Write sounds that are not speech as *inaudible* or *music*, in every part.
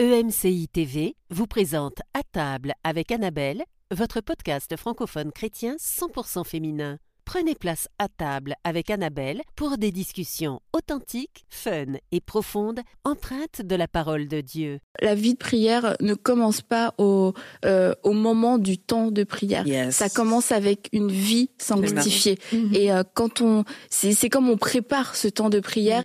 EMCI TV vous présente À table avec Annabelle, votre podcast francophone chrétien 100% féminin. Prenez place à table avec Annabelle pour des discussions authentiques, fun et profondes, empreintes de la parole de Dieu. La vie de prière ne commence pas au, euh, au moment du temps de prière. Yes. Ça commence avec une vie sanctifiée. Et euh, quand on, c'est c'est comme on prépare ce temps de prière.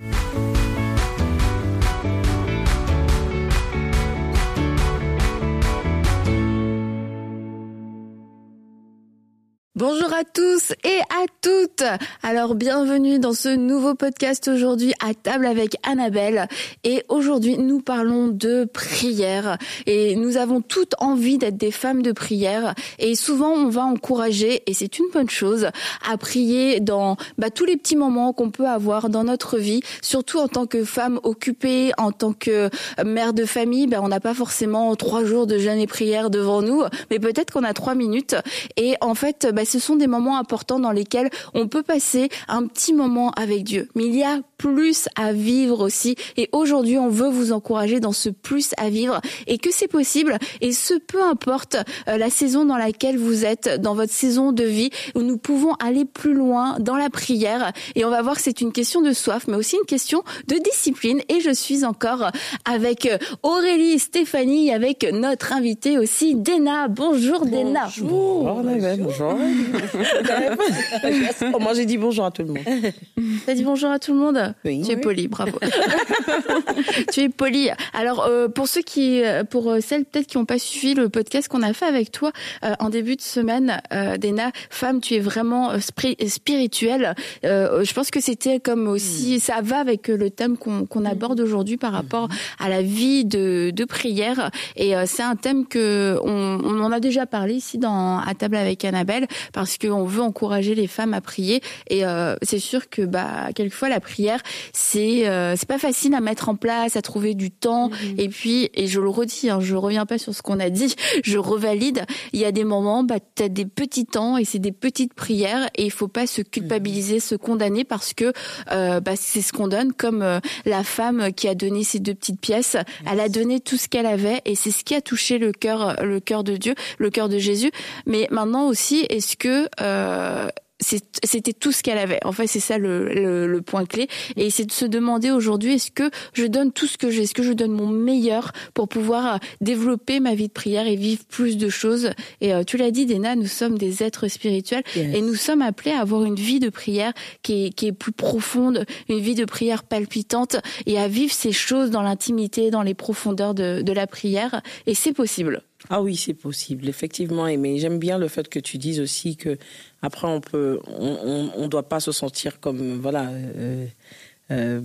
Bonjour à tous et à toutes. Alors bienvenue dans ce nouveau podcast aujourd'hui à table avec Annabelle. Et aujourd'hui nous parlons de prière. Et nous avons toutes envie d'être des femmes de prière. Et souvent on va encourager, et c'est une bonne chose, à prier dans bah, tous les petits moments qu'on peut avoir dans notre vie. Surtout en tant que femme occupée, en tant que mère de famille, bah, on n'a pas forcément trois jours de jeûne et prière devant nous. Mais peut-être qu'on a trois minutes. Et en fait, bah, ce sont des moments importants dans lesquels on peut passer un petit moment avec Dieu. Mais il y a plus à vivre aussi. Et aujourd'hui, on veut vous encourager dans ce plus à vivre et que c'est possible. Et ce, peu importe euh, la saison dans laquelle vous êtes, dans votre saison de vie, où nous pouvons aller plus loin dans la prière. Et on va voir que c'est une question de soif, mais aussi une question de discipline. Et je suis encore avec Aurélie, Stéphanie, avec notre invitée aussi, Dena. Bonjour, Dena. Bonjour, Annabelle, bonjour. Oh, moi, j'ai dit bonjour à tout le monde. T'as dit bonjour à tout le monde? Oui. Tu es poli, bravo. *laughs* *laughs* tu es poli. Alors, euh, pour ceux qui, euh, pour euh, celles peut-être qui n'ont pas suivi le podcast qu'on a fait avec toi euh, en début de semaine, euh, Dena, femme, tu es vraiment spri- spirituelle. Euh, je pense que c'était comme aussi, ça va avec le thème qu'on qu'on aborde aujourd'hui par rapport à la vie de, de prière. Et euh, c'est un thème que on, on en a déjà parlé ici dans à table avec Annabelle parce qu'on veut encourager les femmes à prier. Et euh, c'est sûr que bah quelquefois la prière c'est euh, c'est pas facile à mettre en place, à trouver du temps. Et puis et je le redis, hein, je reviens pas sur ce qu'on a dit, *laughs* je revalide. Il y a des moments, bah t'as des petits temps et c'est des petites prières et il faut pas se culpabiliser, se condamner parce que euh, bah, c'est ce qu'on donne. Comme euh, la femme qui a donné ses deux petites pièces, elle a donné tout ce qu'elle avait et c'est ce qui a touché le cœur le cœur de Dieu, le cœur de Jésus. Mais maintenant aussi, est-ce que euh, c'était tout ce qu'elle avait. En fait, c'est ça le, le, le point clé. Et c'est de se demander aujourd'hui, est-ce que je donne tout ce que j'ai? Est-ce que je donne mon meilleur pour pouvoir euh, développer ma vie de prière et vivre plus de choses? Et euh, tu l'as dit, Dena, nous sommes des êtres spirituels Yes. et nous sommes appelés à avoir une vie de prière qui est, qui est plus profonde, une vie de prière palpitante et à vivre ces choses dans l'intimité, dans les profondeurs de, de la prière. Et c'est possible. Ah oui, c'est possible, effectivement. Mais j'aime bien le fait que tu dises aussi que après on peut, on, on, on doit pas se sentir comme voilà. euh, euh,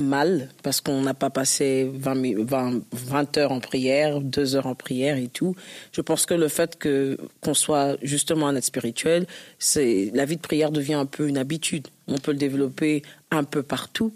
mal parce qu'on n'a pas passé 20, mi- 20, 20 heures en prière, 2 heures en prière et tout. Je pense que le fait que qu'on soit justement un être spirituel, c'est la vie de prière devient un peu une habitude. On peut le développer un peu partout.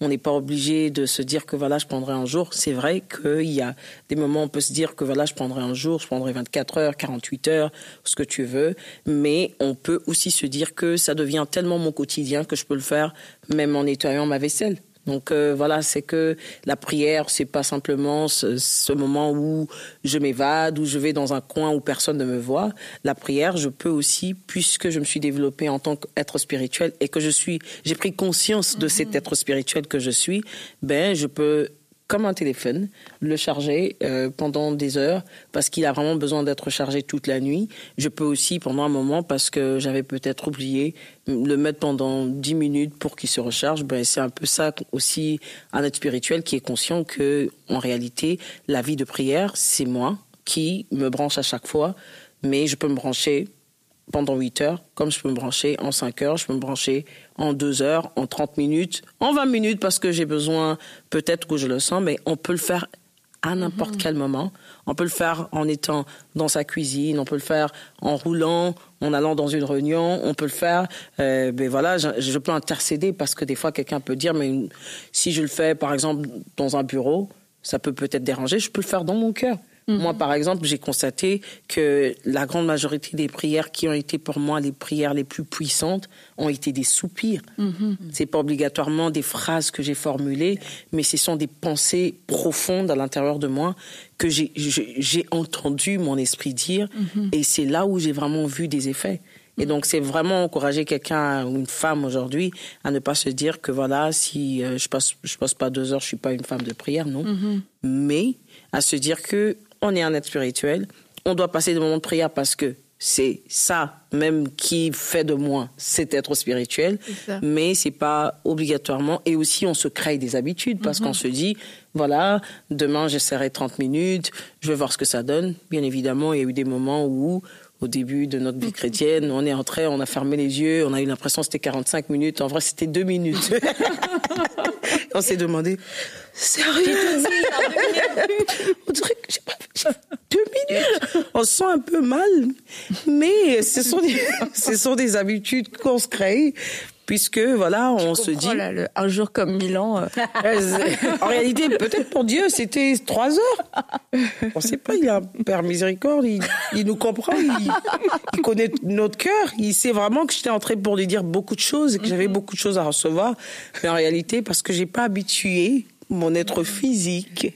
On n'est pas obligé de se dire que voilà, je prendrai un jour. C'est vrai qu'il y a des moments où on peut se dire que voilà, je prendrai un jour, je prendrai 24 heures, 48 heures, ce que tu veux. Mais on peut aussi se dire que ça devient tellement mon quotidien que je peux le faire même en nettoyant ma vaisselle. Donc euh, voilà, c'est que la prière, c'est pas simplement ce, ce moment où je m'évade, où je vais dans un coin où personne ne me voit. La prière, je peux aussi, puisque je me suis développée en tant qu'être spirituel et que je suis, j'ai pris conscience de cet être spirituel que je suis, ben je peux comme un téléphone, le charger euh, pendant des heures parce qu'il a vraiment besoin d'être chargé toute la nuit. Je peux aussi pendant un moment parce que j'avais peut-être oublié le mettre pendant 10 minutes pour qu'il se recharge. Ben c'est un peu ça aussi un être spirituel qui est conscient que en réalité la vie de prière c'est moi qui me branche à chaque fois, mais je peux me brancher pendant 8 heures, comme je peux me brancher en 5 heures, je peux me brancher en 2 heures, en 30 minutes, en 20 minutes parce que j'ai besoin, peut-être que je le sens, mais on peut le faire à n'importe quel moment. On peut le faire en étant dans sa cuisine, on peut le faire en roulant, en allant dans une réunion, on peut le faire. Euh, ben voilà, je, je peux intercéder parce que des fois quelqu'un peut dire, mais si je le fais par exemple dans un bureau, ça peut peut-être déranger. Je peux le faire dans mon cœur. Mhm. Moi, par exemple, j'ai constaté que la grande majorité des prières qui ont été pour moi les prières les plus puissantes ont été des soupirs. Mm C'est pas obligatoirement des phrases que j'ai formulées, mais ce sont des pensées profondes à l'intérieur de moi que j'ai entendu mon esprit dire, et c'est là où j'ai vraiment vu des effets. Et donc, c'est vraiment encourager quelqu'un ou une femme aujourd'hui à ne pas se dire que voilà, si euh, je passe, je passe pas deux heures, je suis pas une femme de prière, non. Mais à se dire que on est un être spirituel, on doit passer des moments de prière parce que c'est ça même qui fait de moi cet être spirituel, mais c'est pas obligatoirement. Et aussi, on se crée des habitudes parce qu'on mhm. se dit, voilà, demain j'essaierai 30 minutes, je vais voir ce que ça donne. Bien évidemment, il y a eu des moments où au début de notre vie *laughs* chrétienne. On est entré, on a fermé les yeux, on a eu l'impression que c'était 45 minutes. En vrai, c'était deux minutes. *laughs* on s'est demandé, sérieux? On dirait que j'ai pas deux minutes. On se sent un peu mal, mais ce sont des, ce sont des habitudes qu'on se crée puisque voilà, on se dit un jour comme Milan. Euh. *laughs* en réalité, peut-être pour Dieu, c'était trois heures. On sait pas. Il a un Père miséricorde. Il, nous comprend. Il, connaît notre cœur. Il sait vraiment que j'étais entrée pour lui dire beaucoup de choses et que j'avais mhm. beaucoup de choses à recevoir. Mais en réalité, parce que j'ai pas habitué mon être physique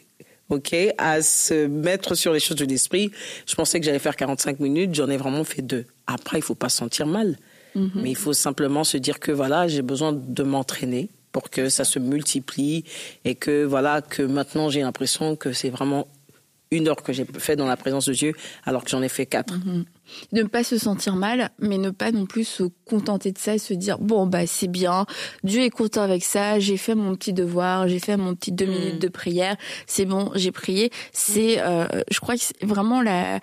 ok, à se mettre sur les choses de l'esprit. Je pensais que j'allais faire 45 minutes, j'en ai vraiment fait deux. Après, il faut pas se sentir mal. Mhm. Mais il faut simplement se dire que voilà, j'ai besoin de m'entraîner pour que ça se multiplie et que voilà, que maintenant j'ai l'impression que c'est vraiment une heure que j'ai fait dans la présence de Dieu alors que j'en ai fait quatre. Mhm ne pas se sentir mal, mais ne pas non plus se contenter de ça et se dire bon bah c'est bien, Dieu est content avec ça, j'ai fait mon petit devoir, j'ai fait mon petit deux mm. minutes de prière, c'est bon, j'ai prié. C'est, euh, je crois que c'est vraiment la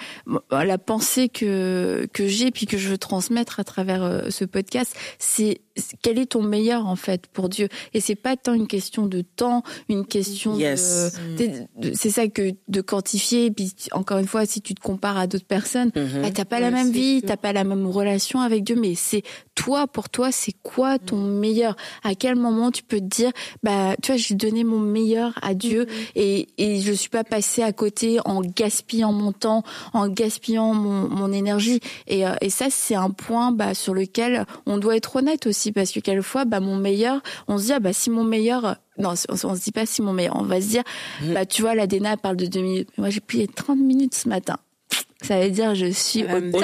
la pensée que que j'ai puis que je veux transmettre à travers euh, ce podcast, c'est quel est ton meilleur en fait pour Dieu? Et c'est pas tant une question de temps, une question de, c'est ça que de quantifier. Et puis encore une fois, si tu te compares à d'autres personnes, mm-hmm. bah, t'as pas la même vie, t'as pas la même relation avec Dieu, mais c'est toi, pour toi, c'est quoi ton mm. meilleur? À quel moment tu peux te dire, bah, tu vois, j'ai donné mon meilleur à Dieu mm-hmm. et, et je suis pas passé à côté en gaspillant mon temps, en gaspillant mon, mon énergie. Et, euh, et ça, c'est un point bah, sur lequel on doit être honnête aussi, parce que quelquefois, bah, mon meilleur, on se dit, ah, bah, si mon meilleur non, on, se dit pas si mon meilleur. On va se dire, mm. bah, tu vois, la Dena parle de deux minutes. Moi, j'ai plié 30 minutes ce matin ça veut dire je suis au top.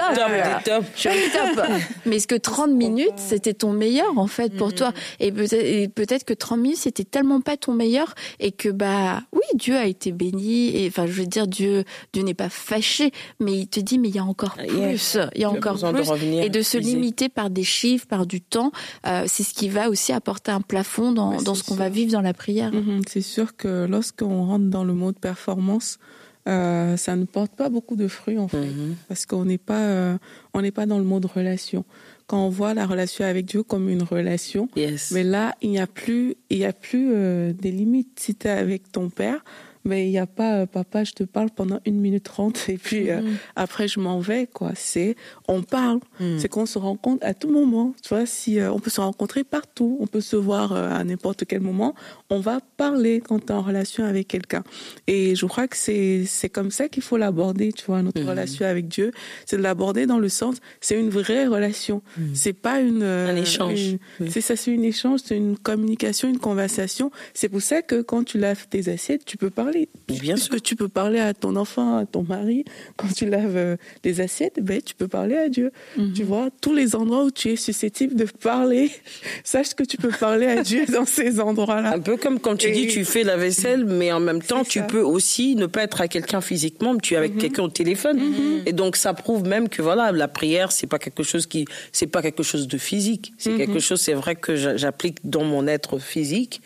top, Je suis au top. *laughs* Mais est-ce que 30 minutes, c'était ton meilleur en fait pour toi Et peut-être que 30 minutes, c'était tellement pas ton meilleur et que bah oui, Dieu a été béni et enfin je veux dire Dieu Dieu n'est pas fâché, mais il te dit mais il y a encore ah, plus, il y a encore plus et de se limiter par des chiffres, par du temps, euh, c'est ce qui va aussi apporter un plafond dans, dans ce qu'on va vivre dans la prière. Mm-hmm. C'est sûr que lorsqu'on rentre dans le mode performance, euh, ça ne porte pas beaucoup de fruits en fait, mhm. parce qu'on n'est pas, euh, on n'est pas dans le mode relation. Quand on voit la relation avec Dieu comme une relation, mais là il n'y a plus, il y a plus euh, des limites. Si tu es avec ton père, mais il n'y a pas euh, papa je te parle pendant une minute trente et puis euh, mm. après je m'en vais quoi. C'est on parle. Mm. c'est qu'on se rencontre à tout moment. Tu vois si euh, on peut se rencontrer partout on peut se voir à n'importe quel moment on va parler quand tu es en relation avec quelqu'un. Et je crois que c'est c'est comme ça qu'il faut l'aborder tu vois notre mm. relation avec Dieu. C'est de l'aborder dans le sens c'est une vraie relation. C'est pas une un échange. c'est ça c'est une échange c'est une communication une conversation. C'est pour ça que quand tu laves tes assiettes tu peux parler Bien sûr. Que tu peux parler à ton enfant, à ton mari. Quand tu laves euh, les assiettes, ben, tu peux parler à Dieu. Mhm. Tu vois, tous les endroits où tu es susceptible de parler, *laughs* sache que tu peux parler à Dieu dans ces endroits-là. Un peu comme quand tu dis tu fais la vaisselle, mais en même temps, tu peux aussi ne pas être à quelqu'un physiquement, mais tu es avec mhm. quelqu'un au téléphone. Mhm. Et donc, ça prouve même que voilà, la prière, c'est pas quelque chose qui, c'est pas quelque chose de physique. C'est quelque chose, c'est vrai que j'applique dans mon être physique,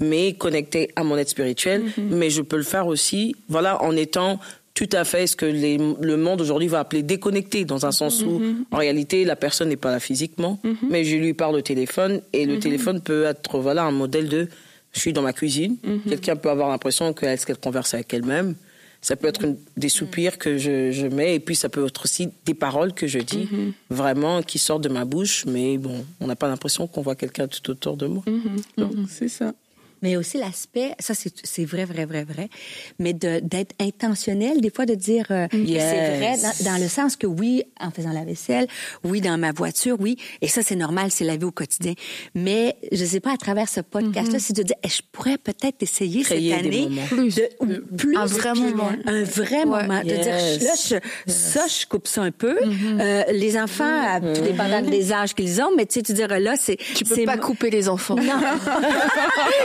mais connecté à mon être spirituel. Mais je peux le faire aussi, voilà, en étant tout à fait ce que le monde aujourd'hui va appeler déconnecté, dans un sens où, mm-hmm. en réalité, la personne n'est pas là physiquement, mm-hmm. mais je lui parle au téléphone, et le téléphone peut être, voilà, un modèle de, je suis dans ma cuisine, quelqu'un peut avoir l'impression qu'elle qu'elle converse avec elle-même, ça peut être des soupirs que je, je, mets, et puis ça peut être aussi des paroles que je dis, vraiment, qui sortent de ma bouche, mais bon, on n'a pas l'impression qu'on voit quelqu'un tout autour de moi. C'est ça. Mais aussi l'aspect, ça c'est vrai, vrai, vrai, vrai, mais d'être intentionnel, des fois de dire euh, c'est vrai, dans, dans, le sens que oui, en faisant la vaisselle, oui, dans ma voiture, oui, et ça c'est normal, c'est la vie au quotidien. Mais je sais pas, à travers ce podcast-là, mm-hmm. c'est de dire, eh, je pourrais peut-être essayer cette année plus, de, plus un vrai moment, un vrai moment, de dire là, je, ça, je coupe ça un peu. Mm-hmm. euh, les enfants, mm-hmm. tout dépendant des âges qu'ils ont, mais tu sais, tu dire là, c'est tu peux pas couper les enfants. Non. *laughs*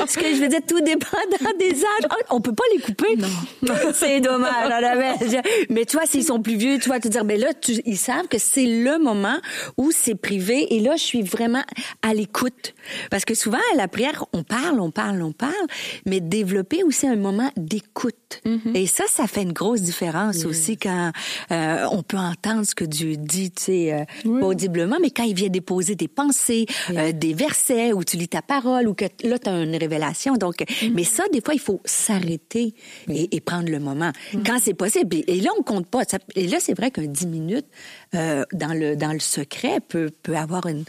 *laughs* Je veux dire, tout dépendant des âges. Oh, on peut pas les couper. Non. *laughs* c'est dommage. Mais toi, s'ils sont plus vieux, tu vas te dire, ben là, ils savent que c'est le moment où c'est privé. Et là, je suis vraiment à l'écoute. Parce que souvent, à la prière, on parle, on parle, on parle, mais développer aussi un moment d'écoute. Mm-hmm. Et ça, ça fait une grosse différence aussi quand euh, on peut entendre ce que Dieu dit, tu sais, euh, audiblement, mais quand il vient déposer des pensées, euh, des versets, où tu lis ta parole, ou que là, tu as une révélation. Donc, mm-hmm. mais ça, des fois, il faut s'arrêter et, prendre le moment. Mm-hmm. Quand c'est possible. Et, là, on compte pas. et là, c'est vrai qu'un 10 minutes, euh, dans le dans le secret peut peut avoir une,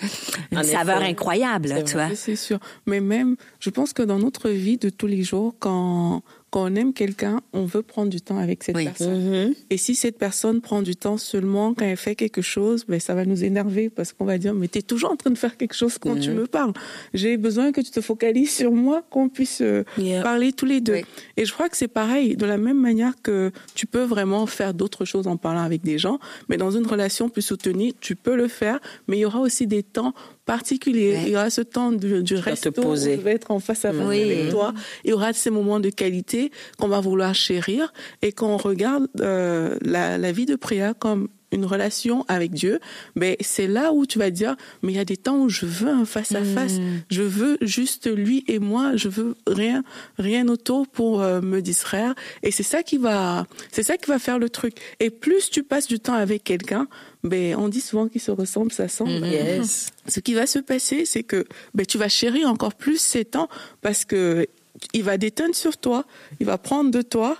une saveur incroyable, tu vois. C'est sûr. Mais même, je pense que dans notre vie de tous les jours, quand quand on aime quelqu'un, on veut prendre du temps avec cette personne. Mm-hmm. Et si cette personne prend du temps seulement quand elle fait quelque chose, ben ça va nous énerver parce qu'on va dire mais tu es toujours en train de faire quelque chose quand tu mm-hmm. me parles. J'ai besoin que tu te focalises sur moi, qu'on puisse euh, parler tous les deux. Et je crois que c'est pareil de la même manière que tu peux vraiment faire d'autres choses en parlant avec des gens, mais dans une relation plus soutenue, tu peux le faire, mais il y aura aussi des temps particulier. Il y aura ce temps du, du resto où je vais être en face à face avec toi. Il y aura ces moments de qualité qu'on va vouloir chérir et qu'on regarde euh, la, la vie de prière comme une relation avec Dieu, mais c'est là où tu vas dire, mais il y a des temps où je veux un face à face, je veux juste lui et moi, je veux rien, rien autour pour euh, me distraire, et c'est ça qui va, c'est ça qui va faire le truc. Et plus tu passes du temps avec quelqu'un, ben on dit souvent qu'ils se ressemblent, ça semble. Mm-hmm. Yes. Ce qui va se passer, c'est que ben tu vas chérir encore plus ces temps parce que il va déteindre sur toi, il va prendre de toi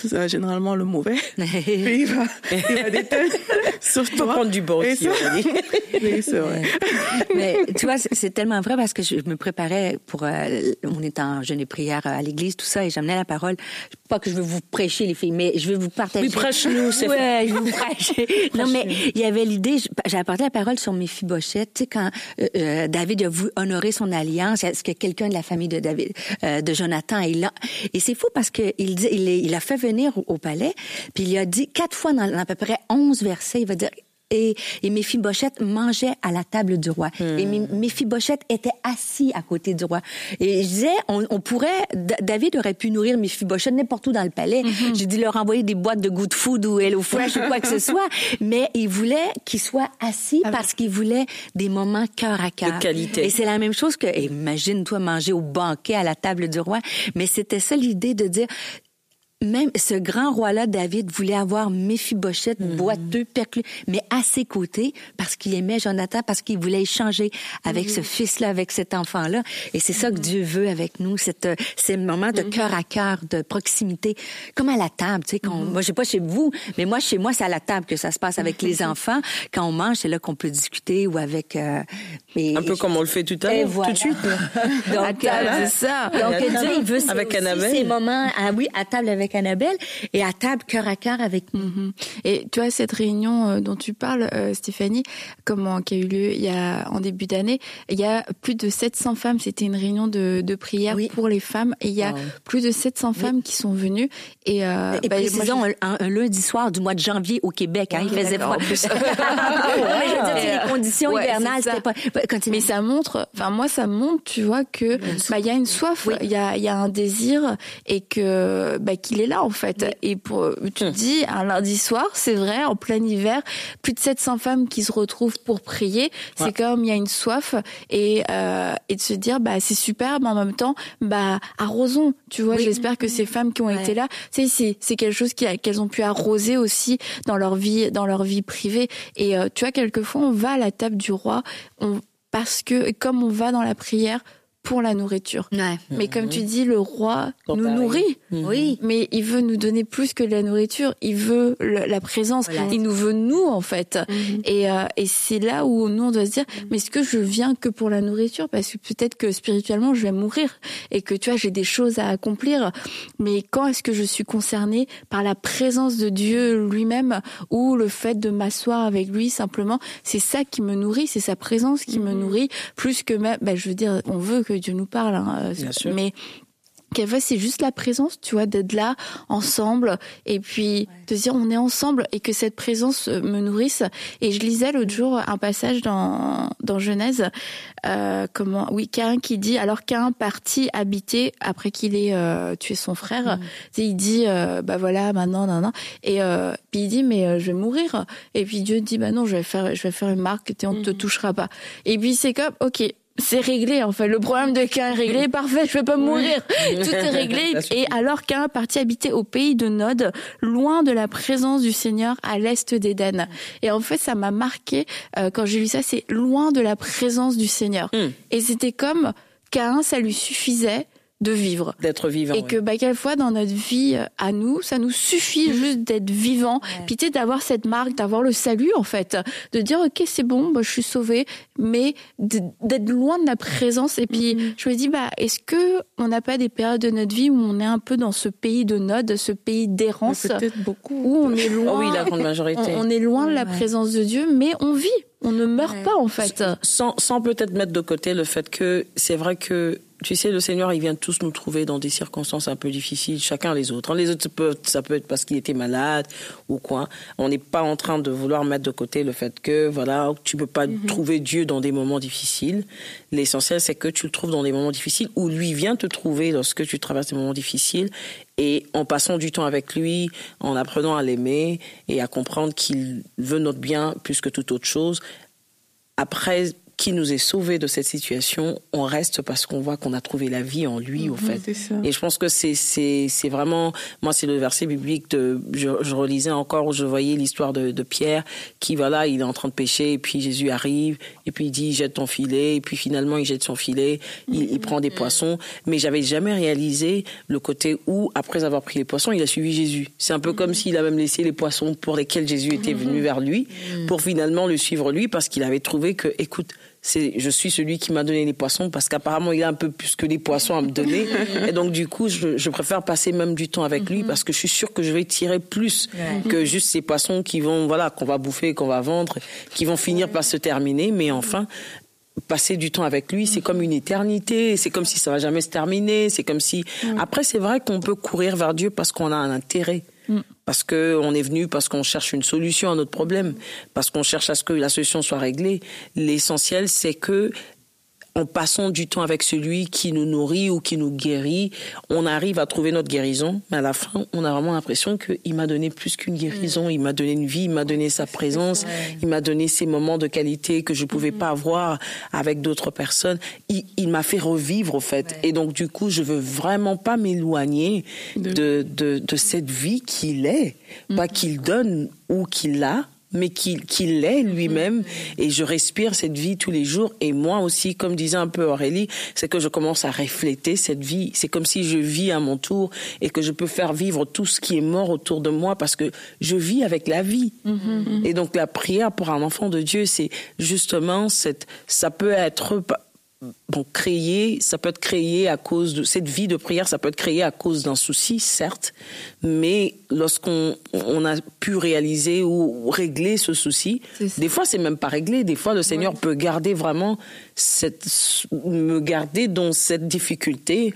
c'est généralement le mauvais. *laughs* il va, il va déteindre *laughs* sur toi. prendre du bon aussi, *laughs* Oui, c'est vrai. Mais tu vois, c'est tellement vrai parce que je me préparais pour, euh, on est en jeûne et prière à l'église, tout ça, et j'amenais la parole. Pas que je veux vous prêcher, les filles, mais je vais vous partager. Oui, prêche-nous, c'est Ouais, je vous prêcher. non, mais il y avait l'idée, j'ai apporté la parole sur mes fibochettes. Tu sais, quand euh, euh, David a voulu honorer son alliance, est-ce que quelqu'un de la famille de David, de Jonathan est là? Et c'est fou parce qu'il il, il a fait venir au, palais, puis il a dit quatre fois dans, à peu près onze versets, il va dire et, et Méphibosheth mangeait à la table du roi. Et hmm. Méphibosheth était assis à côté du roi. Et je disais, on, on pourrait, David aurait pu nourrir Méphibosheth n'importe où dans le palais. Mm-hmm. J'ai dit leur envoyer des boîtes de good food ou Hello Fresh ou quoi que ce *laughs* soit. Mais il voulait qu'il soit assis ah parce qu'il voulait des moments cœur à cœur. De qualité. Et c'est la même chose que, imagine-toi manger au banquet à la table du roi. Mais c'était ça l'idée de dire, même ce grand roi-là, David, voulait avoir Méphibosheth, mm boiteux, perclus, mais à ses côtés, parce qu'il aimait Jonathan, parce qu'il voulait échanger avec ce mhm. fils-là, avec cet enfant-là. Et c'est ça que mhm. Dieu veut avec nous, cette, euh, ces moments de mhm. cœur à cœur, de proximité, comme à la table. Tu sais, quand, moi, je sais pas chez vous, mais moi, chez moi, c'est à la table que ça se passe avec les enfants. Quand on mange, c'est là qu'on peut discuter ou avec... Euh, Un peu comme on le fait tout à l'heure, tout de suite. *laughs* Donc, euh, c'est ça. Donc, Dieu, il veut avec ces moments, ah oui, à table avec avec Annabelle et à table cœur à cœur avec nous. Mhm. Et tu vois cette réunion euh, dont tu parles, euh, Stéphanie, comment qui a eu lieu il y a en début d'année, il y a plus de 700 femmes. C'était une réunion de, de prière pour les femmes et il y a plus de 700 femmes qui sont venues. Et, euh, et bah, précisons un, lundi soir du mois de janvier au Québec, hein, il faisait froid. mais *laughs* je dire, les conditions hivernales, c'était pas. Bah, mais ça montre, enfin moi ça montre, tu vois que bah il y a une soif, il y a il y a un désir et que bah qu'il est là en fait. Et pour, tu te dis, un lundi soir, c'est vrai, en plein hiver, plus de 700 femmes qui se retrouvent pour prier. C'est comme il y a une soif et euh, et de se dire, bah c'est super, mais en même temps, bah arrosons. Tu vois, j'espère que ces femmes qui ont été là, c'est c'est c'est quelque chose qu'elles ont pu arroser aussi dans leur vie dans leur vie privée. Et euh, tu vois, quelquefois on va à la table du roi, on parce que comme on va dans la prière pour la nourriture. Ouais. Mais comme tu dis, le roi Quand nous nourrit. Oui. Mais il veut nous donner plus que de la nourriture. Il veut le- la présence. Voilà. Il nous veut nous en fait. Et, euh, et c'est là où nous on doit se dire, mais est-ce que je viens que pour la nourriture? Parce que peut-être que spirituellement je vais mourir et que tu vois j'ai des choses à accomplir. Mais quand est-ce que je suis concernée par la présence de Dieu lui-même ou le fait de m'asseoir avec lui simplement? C'est ça qui me nourrit, c'est sa présence qui me nourrit plus que même. Ben, je veux dire, on veut que Dieu nous parle, hein, euh, Bien sûr. mais Quelquefois, c'est juste la présence, tu vois, d'être là ensemble et puis de dire on est ensemble et que cette présence euh, me nourrisse. Et je lisais l'autre jour un passage dans, dans Genèse, euh, comment, oui, Cain qui dit, alors Cain partit habiter après qu'il ait euh, tué son frère, sais, il dit, euh, bah voilà, maintenant, non, non. Et euh, puis il dit, mais euh, je vais mourir. Et puis Dieu dit, bah non, je vais faire, je vais faire une marque, on ne te touchera pas. Et puis c'est comme, ok, c'est réglé en fait. Le problème de Cain est réglé, parfait, je vais pas mourir. Tout est réglé. *laughs* Et alors Cain partit habiter au pays de Nod, loin de la présence du Seigneur à l'est d'Éden. Et en fait, ça m'a marqué euh, quand j'ai lu ça, c'est loin de la présence du Seigneur. Hmm. Et c'était comme Cain, ça lui suffisait de vivre. D'être vivant. Et oui. que bah, quelquefois dans notre vie euh, à nous, ça nous suffit juste d'être vivant, puis tu sais, d'avoir cette marque, d'avoir le salut en fait, de dire ok c'est bon, bah, je suis sauvé, mais d'être loin de la présence. Et puis je me dis bah est-ce que on n'a pas des périodes de notre vie où on est un peu dans ce pays de node, ce pays d'errance, beaucoup. où on est loin, Oh oui, la grande majorité. on, on est loin de la Ouais. présence de Dieu, mais on vit, on ne meurt Ouais. pas en fait. sans, sans peut-être mettre de côté le fait que c'est vrai que tu sais le Seigneur il vient tous nous trouver dans des circonstances un peu difficiles chacun les autres. Les autres ça peut, être parce qu'il était malade ou quoi. On n'est pas en train de vouloir mettre de côté le fait que voilà tu peux pas trouver Dieu dans des moments difficiles. L'essentiel c'est que tu le trouves dans des moments difficiles où lui vient te trouver lorsque tu traverses des moments difficiles. Et en passant du temps avec lui, en apprenant à l'aimer et à comprendre qu'il veut notre bien plus que toute autre chose, après qu'il nous ait sauvés de cette situation, on reste parce qu'on voit qu'on a trouvé la vie en lui, au fait. C'est ça. Et je pense que c'est c'est c'est vraiment moi c'est le verset biblique de je, je relisais encore où je voyais l'histoire de, de Pierre qui voilà il est en train de pêcher et puis Jésus arrive et puis il dit jette ton filet et puis finalement il jette son filet il, il prend des poissons. Mais j'avais jamais réalisé le côté où après avoir pris les poissons il a suivi Jésus. C'est un peu comme s'il a même laissé les poissons pour lesquels Jésus était venu vers lui pour finalement le suivre lui parce qu'il avait trouvé que écoute c'est je suis celui qui m'a donné les poissons parce qu'apparemment il a un peu plus que les poissons à me donner. *laughs* Et donc du coup je, je préfère passer même du temps avec lui parce que je suis sûre que je vais tirer plus que juste ces poissons qui vont voilà qu'on va bouffer qu'on va vendre qui vont finir par se terminer. Mais enfin passer du temps avec lui, c'est comme une éternité, c'est comme si ça va jamais se terminer, c'est comme si après c'est vrai qu'on peut courir vers Dieu parce qu'on a un intérêt. Parce que on est venu, parce qu'on cherche une solution à notre problème, parce qu'on cherche à ce que la solution soit réglée. L'essentiel, c'est que en passant du temps avec celui qui nous nourrit ou qui nous guérit, on arrive à trouver notre guérison. Mais à la fin, on a vraiment l'impression qu'il m'a donné plus qu'une guérison. Il m'a donné une vie, il m'a donné sa présence, il m'a donné ces moments de qualité que je pouvais pas avoir avec d'autres personnes. Il, il m'a fait revivre, au fait. Et donc, du coup, je veux vraiment pas m'éloigner de, de, de cette vie qu'il est. Pas qu'il donne ou qu'il a, mais qu'il qu'il l'est lui-même. Et je respire cette vie tous les jours. Et moi aussi comme disait un peu Aurélie c'est que je commence à refléter cette vie. C'est comme si je vis à mon tour et que je peux faire vivre tout ce qui est mort autour de moi parce que je vis avec la vie. Et donc la prière pour un enfant de Dieu c'est justement cette ça peut être bon, créé, ça peut être créé à cause de cette vie de prière, ça peut être créé à cause d'un souci, certes, mais lorsqu'on on a pu réaliser ou régler ce souci, des fois c'est même pas réglé, des fois le Seigneur peut garder vraiment cette, me garder dans cette difficulté.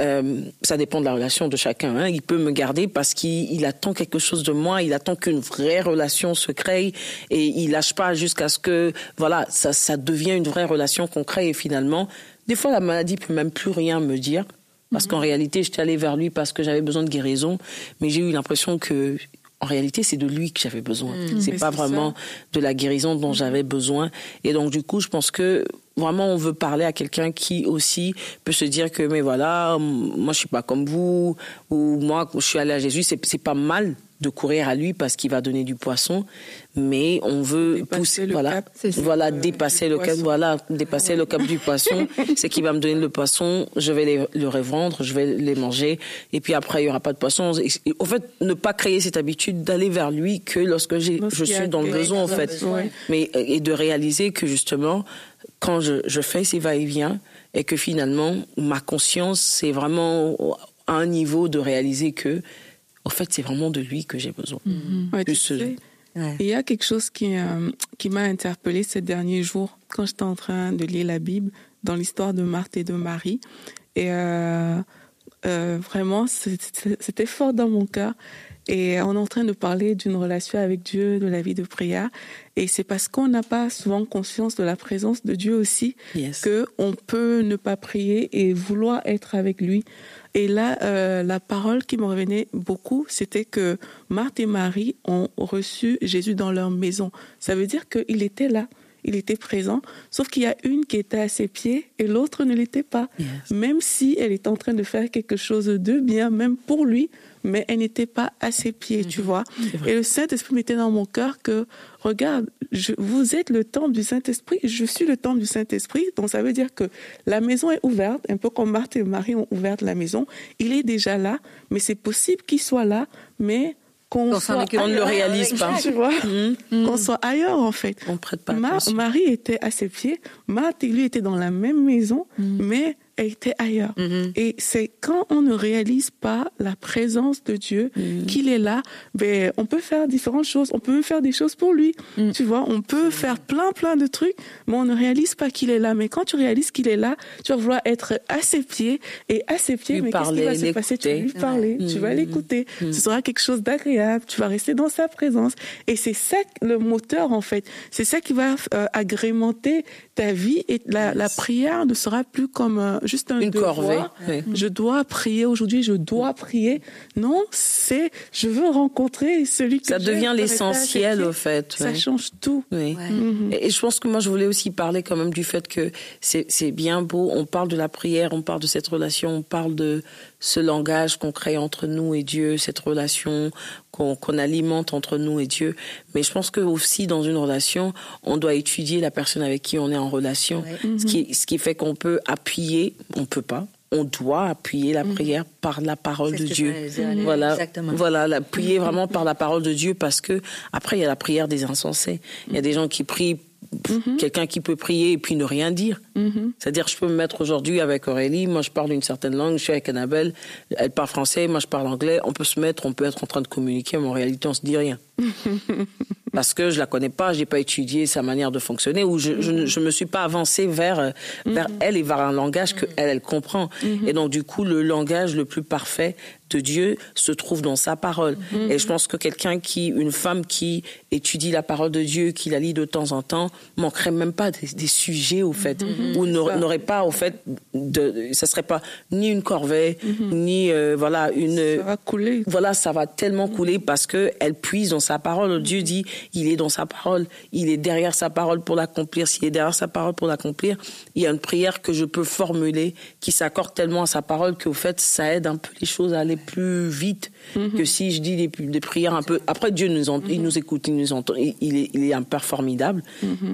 Euh, ça dépend de la relation de chacun. Hein. Il peut me garder parce qu'il il attend quelque chose de moi, il attend qu'une vraie relation se crée et il lâche pas jusqu'à ce que voilà ça, ça devient une vraie relation qu'on crée et finalement des fois la maladie peut même plus rien me dire. Parce qu'en réalité j'étais allée vers lui parce que j'avais besoin de guérison, mais j'ai eu l'impression que en réalité, c'est de lui que j'avais besoin. c'est Mais pas c'est vraiment de la guérison dont j'avais besoin. Et donc, du coup, je pense que vraiment on veut parler à quelqu'un qui aussi peut se dire que mais voilà, moi je suis pas comme vous. Ou moi je suis allé à Jésus, c'est c'est pas mal de courir à lui parce qu'il va donner du poisson, mais on veut Dépasser pousser, le voilà, cap, c'est ça. voilà, Du dépasser le cap, poisson. voilà, dépasser le cap du poisson, *laughs* c'est qu'il va me donner le poisson, je vais les, le revendre, je vais les manger, et puis après il y aura pas de poisson. Et- En fait, ne pas créer cette habitude d'aller vers lui que lorsque j'ai, je suis dans le besoin en fait, ouais. mais et de réaliser que justement quand je, je fais ces va-et-vient et que finalement ma conscience c'est vraiment à un niveau de réaliser que en fait c'est vraiment de lui que j'ai besoin. Ouais, tu ce- sais, Ouais. Il y a quelque chose qui, euh, qui m'a interpellée ces derniers jours quand j'étais en train de lire la Bible dans l'histoire de Marthe et de Marie. Et euh, euh, vraiment, c'était c'était fort dans mon cœur. Et on est en train de parler d'une relation avec Dieu, de la vie de prière. Et c'est parce qu'on n'a pas souvent conscience de la présence de Dieu aussi Yes. que on peut ne pas prier et vouloir être avec lui. Et là, euh, la parole qui me revenait beaucoup, c'était que Marthe et Marie ont reçu Jésus dans leur maison. Ça veut dire qu'il était là, il était présent, sauf qu'il y a une qui était à ses pieds et l'autre ne l'était pas. Yes. Même si elle était en train de faire quelque chose de bien, même pour lui, mais elle n'était pas à ses pieds, tu vois. Et le Saint-Esprit mettait dans mon cœur que, regarde, je, vous êtes le temple du Saint-Esprit, je suis le temple du Saint-Esprit. Donc ça veut dire que la maison est ouverte, un peu comme Marthe et Marie ont ouvert la maison. Il est déjà là, mais c'est possible qu'il soit là, mais qu'on ne le réalise pas. tu vois, Mhm. qu'on soit ailleurs en fait. On prête pas Ma-. Marie était à ses pieds, Marthe et lui étaient dans la même maison, mais était ailleurs. Et c'est quand on ne réalise pas la présence de Dieu, qu'il est là, ben, on peut faire différentes choses. On peut faire des choses pour lui. Tu vois, on peut faire plein, plein de trucs, mais on ne réalise pas qu'il est là. Mais quand tu réalises qu'il est là, tu vas vouloir être à ses pieds et à ses pieds, Lui mais qu'est-ce qui va se passer? Tu vas lui parler, tu vas l'écouter. Ce sera quelque chose d'agréable. Tu vas rester dans sa présence. Et c'est ça le moteur, en fait. C'est ça qui va euh, agrémenter ta vie et la, la prière ne sera plus comme euh, juste un Une devoir. corvée, oui. Je dois prier aujourd'hui, je dois prier. Non, c'est je veux rencontrer celui que Ça devient l'essentiel au fait. Ça ouais. change tout. Oui. Mhm. Et et je pense que moi, je voulais aussi parler quand même du fait que c'est c'est bien beau. On parle de la prière, on parle de cette relation, on parle de ce langage qu'on crée entre nous et Dieu, cette relation qu'on alimente entre nous et Dieu. Mais je pense que aussi dans une relation, on doit étudier la personne avec qui on est en relation. Ce qui ce qui fait qu'on peut appuyer, on peut pas. On doit appuyer la prière par la parole de Dieu. Voilà, Exactement. voilà, l'appuyer vraiment par la parole de Dieu parce que après il y a la prière des insensés. Il y a des gens qui prient, quelqu'un qui peut prier et puis ne rien dire. C'est-à-dire je peux me mettre aujourd'hui avec Aurélie, moi je parle une certaine langue, je suis avec Annabelle, elle parle français, moi je parle anglais, on peut se mettre, on peut être en train de communiquer, mais en réalité on se dit rien. *laughs* parce que je la connais pas, j'ai pas étudié sa manière de fonctionner ou je, je, me suis pas avancée vers vers elle et vers un langage que elle elle comprend. Et donc du coup le langage le plus parfait de Dieu se trouve dans sa parole. Et je pense que quelqu'un qui, une femme qui étudie la parole de Dieu, qui la lit de temps en temps, manquerait même pas des, des sujets au fait, ou n'aurait pas au fait de, ça serait pas ni une corvée, ni euh, voilà une Ça va couler. voilà, ça va tellement couler parce que elle puise dans sa parole. Dieu dit, il est dans sa parole, il est derrière sa parole pour l'accomplir. S'il est derrière sa parole pour l'accomplir, il y a une prière que je peux formuler qui s'accorde tellement à sa parole qu'au fait, ça aide un peu les choses à aller plus vite que si je dis des, des prières un peu. Après, Dieu nous, ent- il nous écoute, il nous entend, il, il est, il est un père formidable,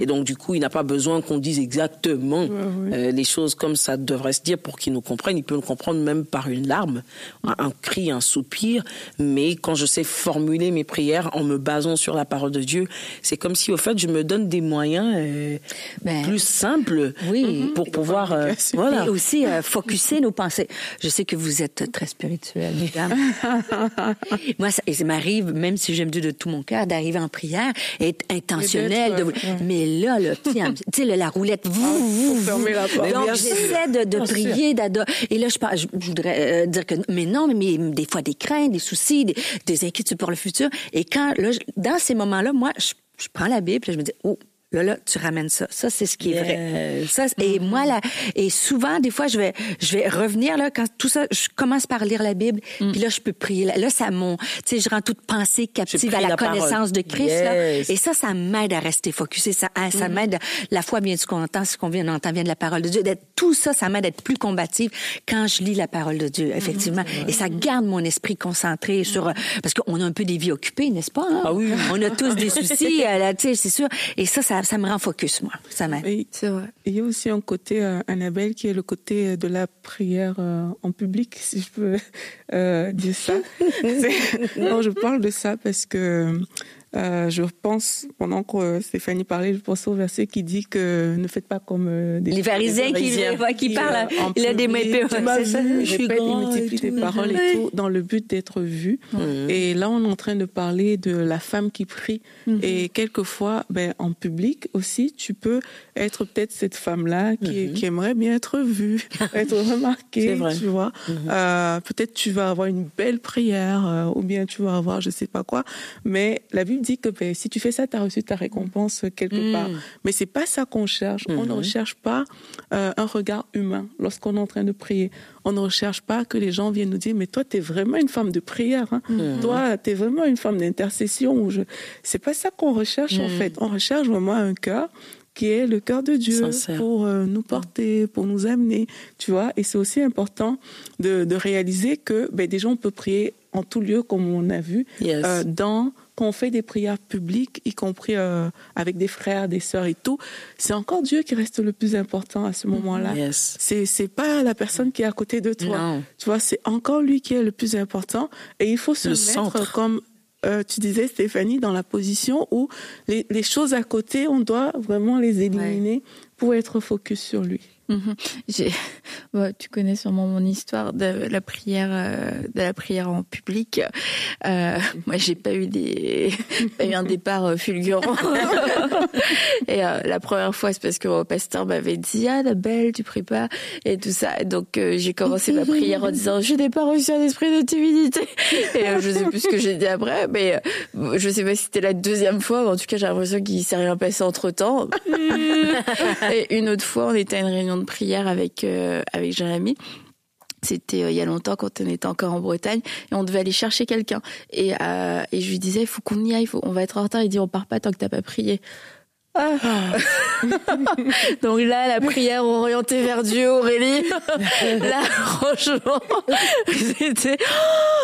et donc du coup, il n'a pas besoin qu'on dise exactement euh, les choses comme ça devrait se dire pour qu'il nous comprenne. Il peut nous comprendre même par une larme, un, un cri, un soupir. Mais quand je sais formuler mes prières en me basant sur la parole de Dieu, c'est comme si au fait je me donne des moyens euh, Ben, plus simples oui. pour pouvoir euh, voilà. Et aussi, euh, focuser nos pensées. Je sais que vous êtes très spirituelle, mesdames. *laughs* *laughs* Moi, ça, m'arrive, même si j'aime Dieu de tout mon cœur, d'arriver en prière être intentionnel. De, ouais. Mais là, là, *laughs* tu sais, tu sais, le- la roulette, vous, vous, fermer la porte. Donc, j'essaie de, prier, d'ado- Et là, je, je, je voudrais euh, dire que, mais non, mais, mais des fois des craintes, des soucis, des, des inquiétudes pour le futur. Et quand, là, je- dans ces moments-là, moi, je, je prends la Bible, et je me dis, oh, Là, là, tu ramènes ça. Ça, c'est ce qui est vrai. Ça, et moi, là, et souvent, des fois, je vais, je vais revenir, là, quand tout ça, je commence par lire la Bible, mm. puis là, je peux prier. Là, ça mon, tu sais, je rends toute pensée captive à la, connaissance de Christ, là. Et ça, ça m'aide à rester focusé. Ça, hein, ça mm. m'aide, la foi vient du qu'on entend, ce qu'on vient d'entendre vient de la parole de Dieu. Tout ça, ça m'aide à être plus combative quand je lis la parole de Dieu, effectivement. Mm, et ça garde mon esprit concentré sur, parce qu'on a un peu des vies occupées, n'est-ce pas? Hein? Ah oui. On a tous des soucis, tu sais, c'est sûr. Et ça, ça, ça me rend focus, moi. Ça m'aide. C'est vrai. Il y a aussi un côté, euh, Annabelle, qui est le côté euh, de la prière euh, en public, *laughs* si je peux euh, dire ça. *laughs* non, je parle de ça parce que euh, je pense, pendant que Stéphanie parlait, je pense au verset qui dit que ne faites pas comme euh, des les pharisiens qui, qui, qui parlent. Euh, il a des vu, je répète, il multiplie des paroles et tout dans le but d'être vu. Et là, on est en train de parler de la femme qui prie. Mhm. Et quelquefois, ben, en public aussi, tu peux être peut-être cette femme-là qui, mhm. qui, aimerait bien être vue, *laughs* être remarquée, tu vois. Euh, peut-être tu vas avoir une belle prière ou bien tu vas avoir je sais pas quoi. Mais la Bible dit que ben, si tu fais ça, tu as reçu ta récompense quelque mm. part. Mais c'est pas ça qu'on cherche. On ne mm-hmm. recherche pas euh, un regard humain lorsqu'on est en train de prier. On ne recherche pas que les gens viennent nous dire, mais toi, tu es vraiment une femme de prière. Hein. Mm-hmm. Toi, tu es vraiment une femme d'intercession. Je... C'est pas ça qu'on recherche, en mm. fait. On recherche vraiment un cœur qui est le cœur de Dieu pour euh, nous porter, pour nous amener, tu vois. Et c'est aussi important de, de réaliser que ben, déjà on peut prier en tout lieu, comme on a vu, euh, dans quand on fait des prières publiques, y compris euh, avec des frères, des sœurs et tout, c'est encore Dieu qui reste le plus important à ce moment-là. Yes. C'est c'est pas la personne qui est à côté de toi. Tu vois, c'est encore lui qui est le plus important et il faut se mettre comme euh, tu disais Stéphanie dans la position où les, les, choses à côté, on doit vraiment les éliminer pour être focus sur lui. Mhm. *laughs* tu connais sûrement mon histoire de la prière, euh, de la prière en public. Euh, *laughs* moi, j'ai pas eu des, *laughs* pas eu un départ euh, fulgurant. Et euh, la première fois, c'est parce que mon pasteur m'avait dit ah la belle, tu pries pas et tout ça. Donc j'ai commencé ma prière en disant je n'ai pas reçu un esprit de timidité. *laughs* Et je sais plus ce que j'ai dit après, mais je sais pas si c'était la deuxième fois. Mais en tout cas, j'ai l'impression qu'il s'est rien passé entre temps. *laughs* et une autre fois, on était à une réunion de prière avec euh, avec Jérémy. C'était euh, il y a longtemps quand on était encore en Bretagne et on devait aller chercher quelqu'un et, euh, et je lui disais il faut qu'on y aille, faut, on va être en retard. Il dit on part pas tant que t'as pas prié. Ah. *laughs* Donc là, la prière orientée vers Dieu, Aurélie. *laughs* là, franchement, c'était,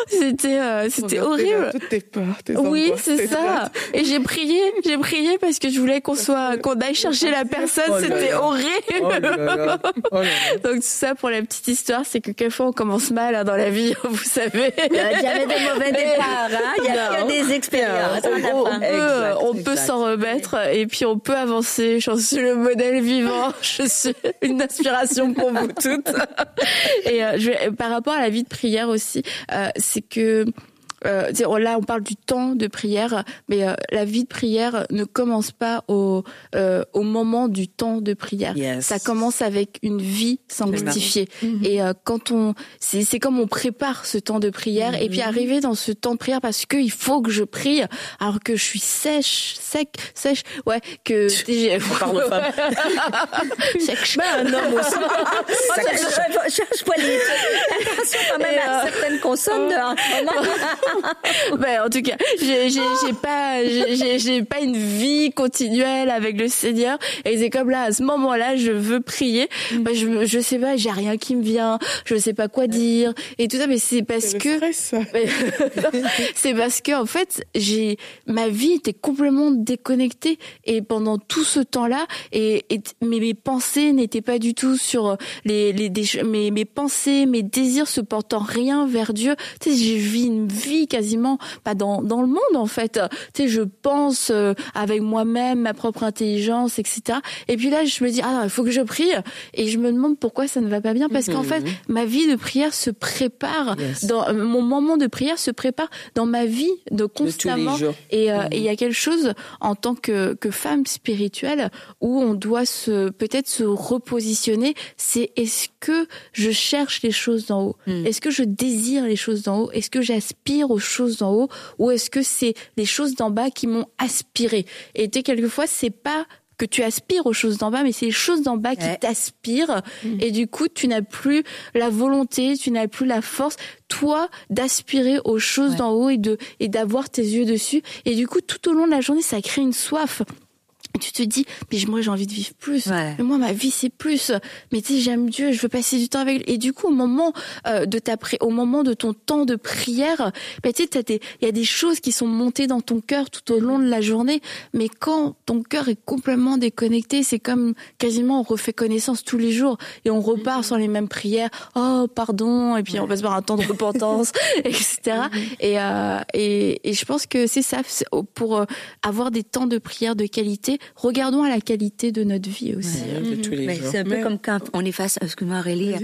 c'était, euh, c'était horrible. Toutes tes peurs, tes oui, c'est ça. Et j'ai prié, j'ai prié parce que je voulais qu'on soit, qu'on aille chercher la personne. Oh c'était horrible. Oh Donc tout ça pour la petite histoire, c'est que quelquefois on commence mal hein, dans la vie, *laughs* vous savez. Il y avait des mauvais départs, hein. il, y a, des expériences. On, peut, on peut s'en remettre et puis on peut avancer. Je suis le modèle vivant. *laughs* Je suis une inspiration pour vous toutes. *laughs* Et euh, par rapport à la vie de prière aussi, euh, c'est que euh, là, on parle du temps de prière, mais euh, la vie de prière ne commence pas au, euh, au moment du temps de prière. Ça commence avec une vie sanctifiée. Mhm. Et euh, quand on, c'est comme on prépare ce temps de prière, et puis mhm. arriver dans ce temps de prière parce qu'il faut que je prie, alors que je suis sèche, sec, sèche, ouais, que *laughs* on *laughs* parle. *laughs* Ben, un homme aussi. Pas les. Attention quand même à certaines consonnes. De... *laughs* ben, en tout cas, j'ai pas, j'ai pas une vie continuelle avec le Seigneur. Et c'est comme là, à ce moment-là, je veux prier. Ben, je, je sais pas, j'ai rien qui me vient. Je sais pas quoi dire et tout ça. Mais c'est parce que, *laughs* c'est parce que en fait, j'ai ma vie était complètement déconnectée et pendant tout ce temps-là, et, et mes, mes pensées n'étaient pas du tout sur les, les mes, mes pensées, mes désirs se portant rien vers Dieu. Tu sais, j'ai vu une vie quasiment pas dans, dans le monde en fait. Tu sais, je pense euh, avec moi-même, ma propre intelligence, etc. Et puis là, je me dis ah il faut que je prie et je me demande pourquoi ça ne va pas bien parce qu'en fait mhm. ma vie de prière se prépare dans mon moment de prière se prépare dans ma vie de constamment et euh, il y a quelque chose en tant que que femme spirituelle où on doit se peut-être se repositionner. C'est est-ce que je cherche les choses d'en haut? Hmm. Est-ce que je désire les choses d'en haut? Est-ce que j'aspire aux choses d'en haut ou est-ce que c'est les choses d'en bas qui m'ont aspiré? Et quelquefois, c'est pas que tu aspires aux choses d'en bas, mais c'est les choses d'en bas qui t'aspirent. Mm. Et du coup, tu n'as plus la volonté, tu n'as plus la force, toi, d'aspirer aux choses d'en haut et de et d'avoir tes yeux dessus. Et du coup, tout au long de la journée, ça crée une soif tu te dis mais moi j'ai envie de vivre plus. Mais moi ma vie c'est plus. Mais tu sais j'aime Dieu je veux passer du temps avec lui. Et du coup au moment euh, de ta au moment de ton temps de prière bah, tu sais il y a des choses qui sont montées dans ton cœur tout au long de la journée. Mais quand ton cœur est complètement déconnecté c'est comme quasiment on refait connaissance tous les jours et on repart sur les mêmes prières. Oh pardon. Et puis on va se voir un temps de repentance *laughs* etc et, euh, et et je pense que c'est ça. Pour euh, avoir des temps de prière de qualité regardons à la qualité de notre vie aussi. c'est un peu comme quand on est face, excuse-moi Aurélie,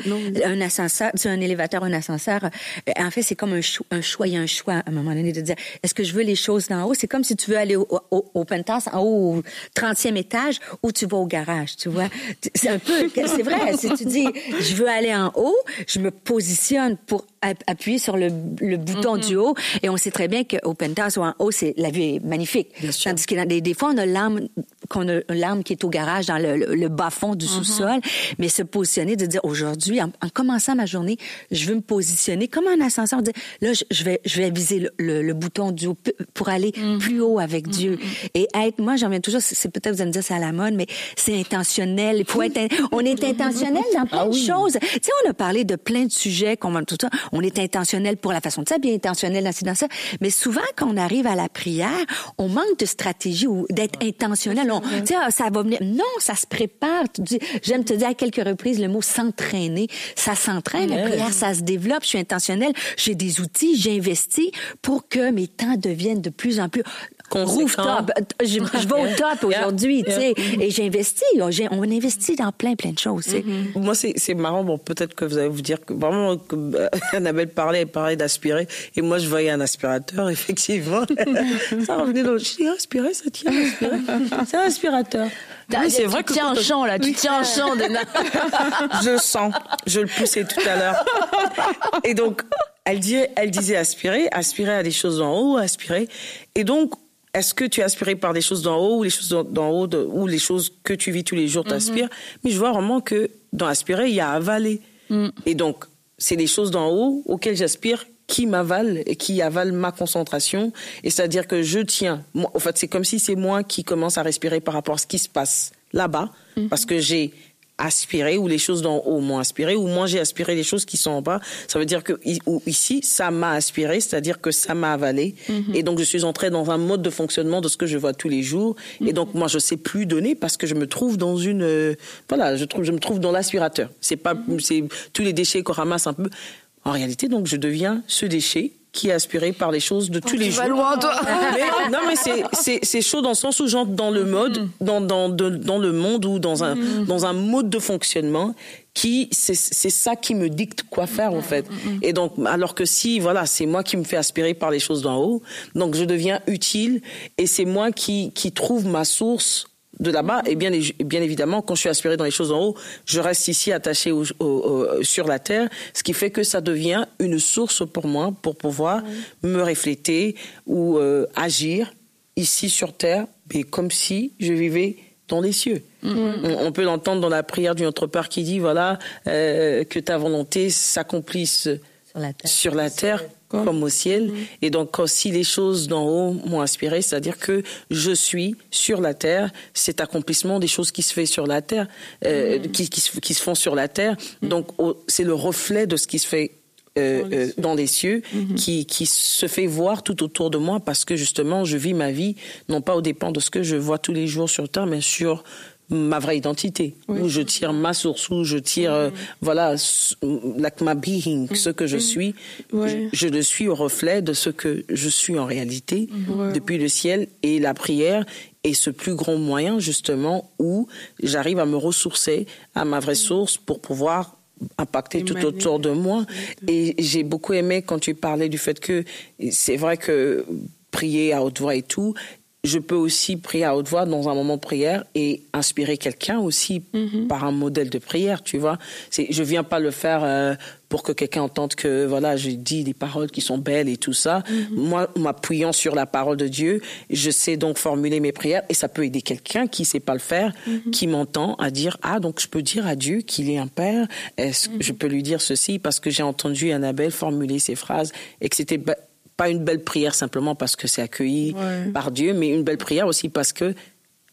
un ascenseur, un élévateur, un ascenseur. Euh, en fait, c'est comme un, choix, un choix, il y a un choix à un moment donné de dire, est-ce que je veux les choses d'en haut? C'est comme si tu veux aller au, au, au penthouse, en haut, au 30e étage, ou tu vas au garage, tu vois? C'est un peu, c'est vrai, si tu dis, je veux aller en haut, je me positionne pour appuyer sur le, le bouton mm-hmm. du haut, et on sait très bien qu'au penthouse ou en haut, c'est, la vue est magnifique. Tandis que des, des fois, on a l'âme qu'on a l'arme qui est au garage dans le, le, bas-fond du mhm. sous-sol, mais se positionner, de dire aujourd'hui, en, commençant ma journée, je veux me positionner comme un ascenseur, dire là, je, vais, je vais viser le, le, bouton du haut pour aller mhm. plus haut avec Dieu. Mhm, Et être, moi, j'en viens toujours, c'est peut-être vous allez me dire c'est à la mode, mais c'est intentionnel. Il faut être, on est intentionnel dans *laughs* plein ah de choses. Tu sais, on a parlé de plein de sujets, comme tout ça. On est intentionnel pour la façon de ça, bien intentionnel dans, dans ça. Mais souvent, quand on arrive à la prière, on manque de stratégie ou d'être intentionnel tu sais, ah, ça va venir. Non, ça se prépare. J'aime te dire à quelques reprises le mot s'entraîner. Ça s'entraîne. La prière, ça se développe. Je suis intentionnelle. J'ai des outils. J'investis pour que mes temps deviennent de plus en plus rooftop. Je, je vais au *laughs* top aujourd'hui, tu sais, et j'investis. On investit dans plein, plein de choses. Mm-hmm. Moi, c'est marrant. Bon, peut-être que vous allez vous dire que vraiment, que, euh, *laughs* Annabelle parlait, elle parlait d'aspirer, et moi, je voyais un aspirateur, *laughs* effectivement. ça revenait dans le. Je aspirer, ça tient, aspirer. C'est un aspirateur. Oui, c'est vrai tu tiens un champ là, tu tiens un champ, Dana. je sens, je le poussais tout à l'heure. Et donc, elle disait, elle disait aspirer, aspirer à des choses en haut, aspirer. Et donc, est-ce que tu es aspiré par des choses d'en haut ou les choses d'en haut ou les choses que tu vis tous les jours t'aspirent mhm. Mais je vois vraiment que dans aspirer, il y a avaler. Mm. Et donc, c'est des choses d'en haut auxquelles j'aspire qui m'avalent et qui avalent ma concentration. Et c'est-à-dire que je tiens. en fait, c'est comme si c'est moi qui commence à respirer par rapport à ce qui se passe là-bas, mhm. parce que j'ai aspiré ou les choses d'en haut m'ont aspiré ou moi j'ai aspiré les choses qui sont en bas. Ça veut dire que ici ça m'a aspiré, c'est-à-dire que ça m'a avalé mhm. et donc je suis entrée dans un mode de fonctionnement de ce que je vois tous les jours et donc moi je sais plus donner parce que je me trouve dans une euh, voilà je trouve je me trouve dans l'aspirateur. C'est pas mhm. c'est tous les déchets qu'on ramasse un peu. En réalité donc je deviens ce déchet qui est aspiré par les choses de tous les jours. loin, toi. non, mais c'est chaud dans le sens où j'entre dans le mode, mm. dans dans dans le monde ou dans un mm. dans un mode de fonctionnement qui c'est ça qui me dicte quoi faire en fait. Mm, Et donc alors que si voilà c'est moi qui me fais aspirer par les choses d'en haut, donc je deviens utile et c'est moi qui qui trouve ma source de là-bas. Et bien, bien évidemment, quand je suis aspiré dans les choses en haut, je reste ici attaché sur la terre, ce qui fait que ça devient une source pour moi pour pouvoir me refléter ou euh, agir ici sur terre, mais comme si je vivais dans les cieux. Mm-hmm. On, peut l'entendre dans la prière du Notre Père qui dit voilà euh, que ta volonté s'accomplisse sur la terre comme au ciel. Mm-hmm. Et donc, si les choses d'en haut m'ont inspiré, c'est-à-dire que je suis sur la terre, cet accomplissement des choses qui se fait sur la terre, euh, mm-hmm. qui, qui, se, font sur la terre. Mm-hmm. Donc, c'est le reflet de ce qui se fait euh, dans les cieux, euh, qui, qui se fait voir tout autour de moi parce que justement, je vis ma vie, non pas au dépend de ce que je vois tous les jours sur terre, mais sur ma vraie identité, où je tire ma source, où je tire, euh, voilà, like my being, ce que je suis. Je, le suis au reflet de ce que je suis en réalité depuis le ciel et la prière est ce plus grand moyen justement où j'arrive à me ressourcer à ma vraie source pour pouvoir impacter tout autour de moi. Et j'ai beaucoup aimé quand tu parlais du fait que c'est vrai que prier à haute voix et tout, je peux aussi prier à haute voix dans un moment de prière et inspirer quelqu'un aussi Mhm. par un modèle de prière, tu vois. C'est, je viens pas le faire euh, pour que quelqu'un entende que voilà, j'ai dit des paroles qui sont belles et tout ça. Mhm. Moi, m'appuyant sur la parole de Dieu, je sais donc formuler mes prières et ça peut aider quelqu'un qui sait pas le faire, Mhm. qui m'entend à dire ah donc je peux dire à Dieu qu'il est un père. Est-ce que je peux lui dire ceci parce que j'ai entendu Annabelle formuler ces phrases et que c'était ba- pas une belle prière simplement parce que c'est accueilli Ouais. par Dieu, mais une belle prière aussi parce que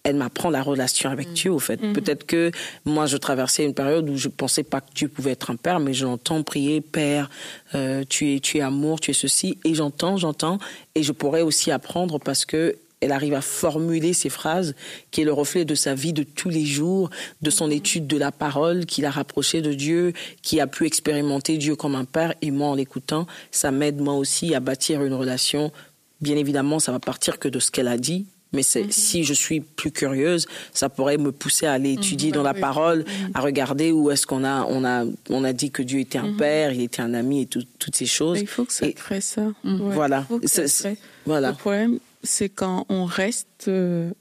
elle m'apprend la relation avec Dieu, au fait. Peut-être que moi, je traversais une période où je pensais pas que Dieu pouvait être un père, mais j'entends prier, Père, euh, tu es, tu es amour, tu es ceci, et j'entends, j'entends, et je pourrais aussi apprendre parce que elle arrive à formuler ces phrases, qui est le reflet de sa vie de tous les jours, de son étude de la parole, qui l'a rapproché de Dieu, qui a pu expérimenter Dieu comme un père. Et moi, en l'écoutant, ça m'aide moi aussi à bâtir une relation. Bien évidemment, ça va partir que de ce qu'elle a dit. Mais c'est, si je suis plus curieuse, ça pourrait me pousser à aller étudier dans la parole, à regarder où est-ce qu'on a, on a, on a dit que Dieu était un père, il était un ami et tout- toutes ces choses. Mais il faut que ça crée ça. Ouais, Voilà. ça crée. Voilà. Le problème, c'est quand on reste euh,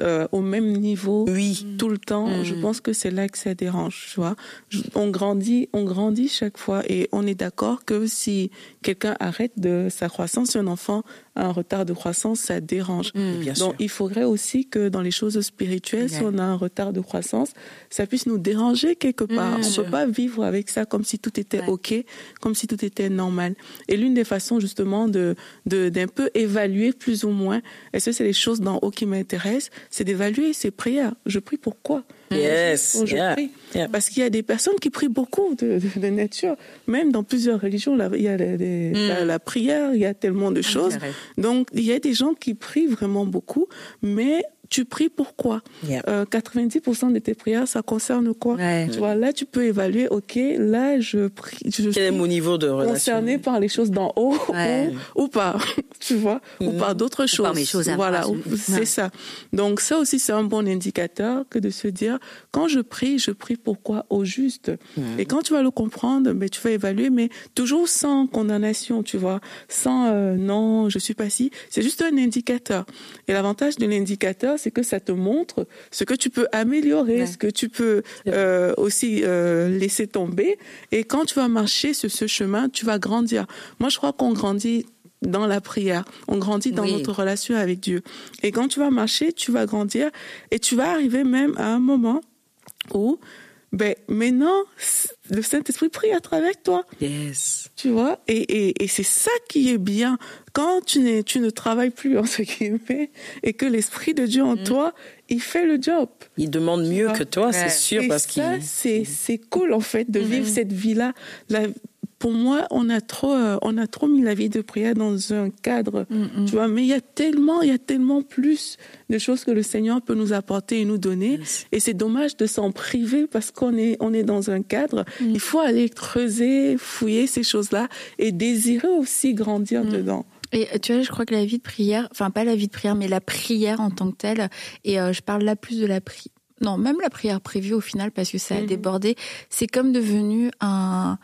euh, au même niveau Oui. tout le temps. Mm. Je pense que c'est là que ça dérange. Tu vois, Je- on grandit, on grandit chaque fois, et on est d'accord que si quelqu'un arrête de sa croissance, si un enfant a un retard de croissance, ça dérange. Bien Donc, sûr. il faudrait aussi que dans les choses spirituelles, si on a un retard de croissance, ça puisse nous déranger quelque part. on ne peut pas vivre avec ça comme si tout était Ouais. OK, comme si tout était normal. Et l'une des façons, justement, de, de, d'un peu évaluer plus ou moins, est-ce que c'est les choses d'en haut qui m'intéressent, c'est d'évaluer ses prières. Je prie pourquoi? Yes. Je Yeah. prie. Yeah. Parce qu'il y a des personnes qui prient beaucoup de, de, de nature. Même dans plusieurs religions, là, il y a les- les- la, la prière, il y a tellement de choses. vrai. Donc, il y a des gens qui prient vraiment beaucoup, mais tu pries pourquoi Yeah. Euh, 90% de tes prières, ça concerne quoi Ouais. Tu vois, là, tu peux évaluer, OK, là, je prie, je Quel est mon niveau de relation concerné par les choses d'en haut Ouais. *laughs* ou, ou pas, *laughs* tu vois, ou par d'autres choses. par mes choses à Voilà, c'est Ouais. ça. Donc ça aussi, c'est un bon indicateur que de se dire, quand je prie, je prie pourquoi au juste? Et quand tu vas le comprendre, ben, tu vas évaluer, mais toujours sans condamnation, tu vois, sans euh, non, je suis pas si. C'est juste un indicateur. Et l'avantage de l'indicateur, c'est que ça te montre ce que tu peux améliorer, Ouais. ce que tu peux euh, aussi euh, laisser tomber. Et quand tu vas marcher sur ce chemin, tu vas grandir. Moi, je crois qu'on grandit dans la prière, on grandit dans Oui. notre relation avec Dieu. Et quand tu vas marcher, tu vas grandir et tu vas arriver même à un moment où, ben, maintenant, le Saint-Esprit prie à travers toi. Yes. Tu vois, et, et, et c'est ça qui est bien. Quand tu, n'es, tu ne travailles plus, *laughs* en ce guillemets, et que l'Esprit de Dieu en toi, il fait le job. Il demande mieux que toi, Ouais. c'est sûr, et parce qu'il. ça, c'est, c'est cool, en fait, de vivre cette vie-là. Pour moi, on a trop, euh, on a trop mis la vie de prière dans un cadre, tu vois. Mais il y a tellement, il y a tellement plus de choses que le Seigneur peut nous apporter et nous donner. Yes. Et c'est dommage de s'en priver parce qu'on est, on est dans un cadre. Il faut aller creuser, fouiller ces choses-là et désirer aussi grandir dedans. Et tu vois, je crois que la vie de prière, enfin pas la vie de prière, mais la prière en tant que telle, et euh, je parle là plus de la prière, non, même la prière prévue au final, parce que ça a Mhm. débordé, c'est comme devenu un,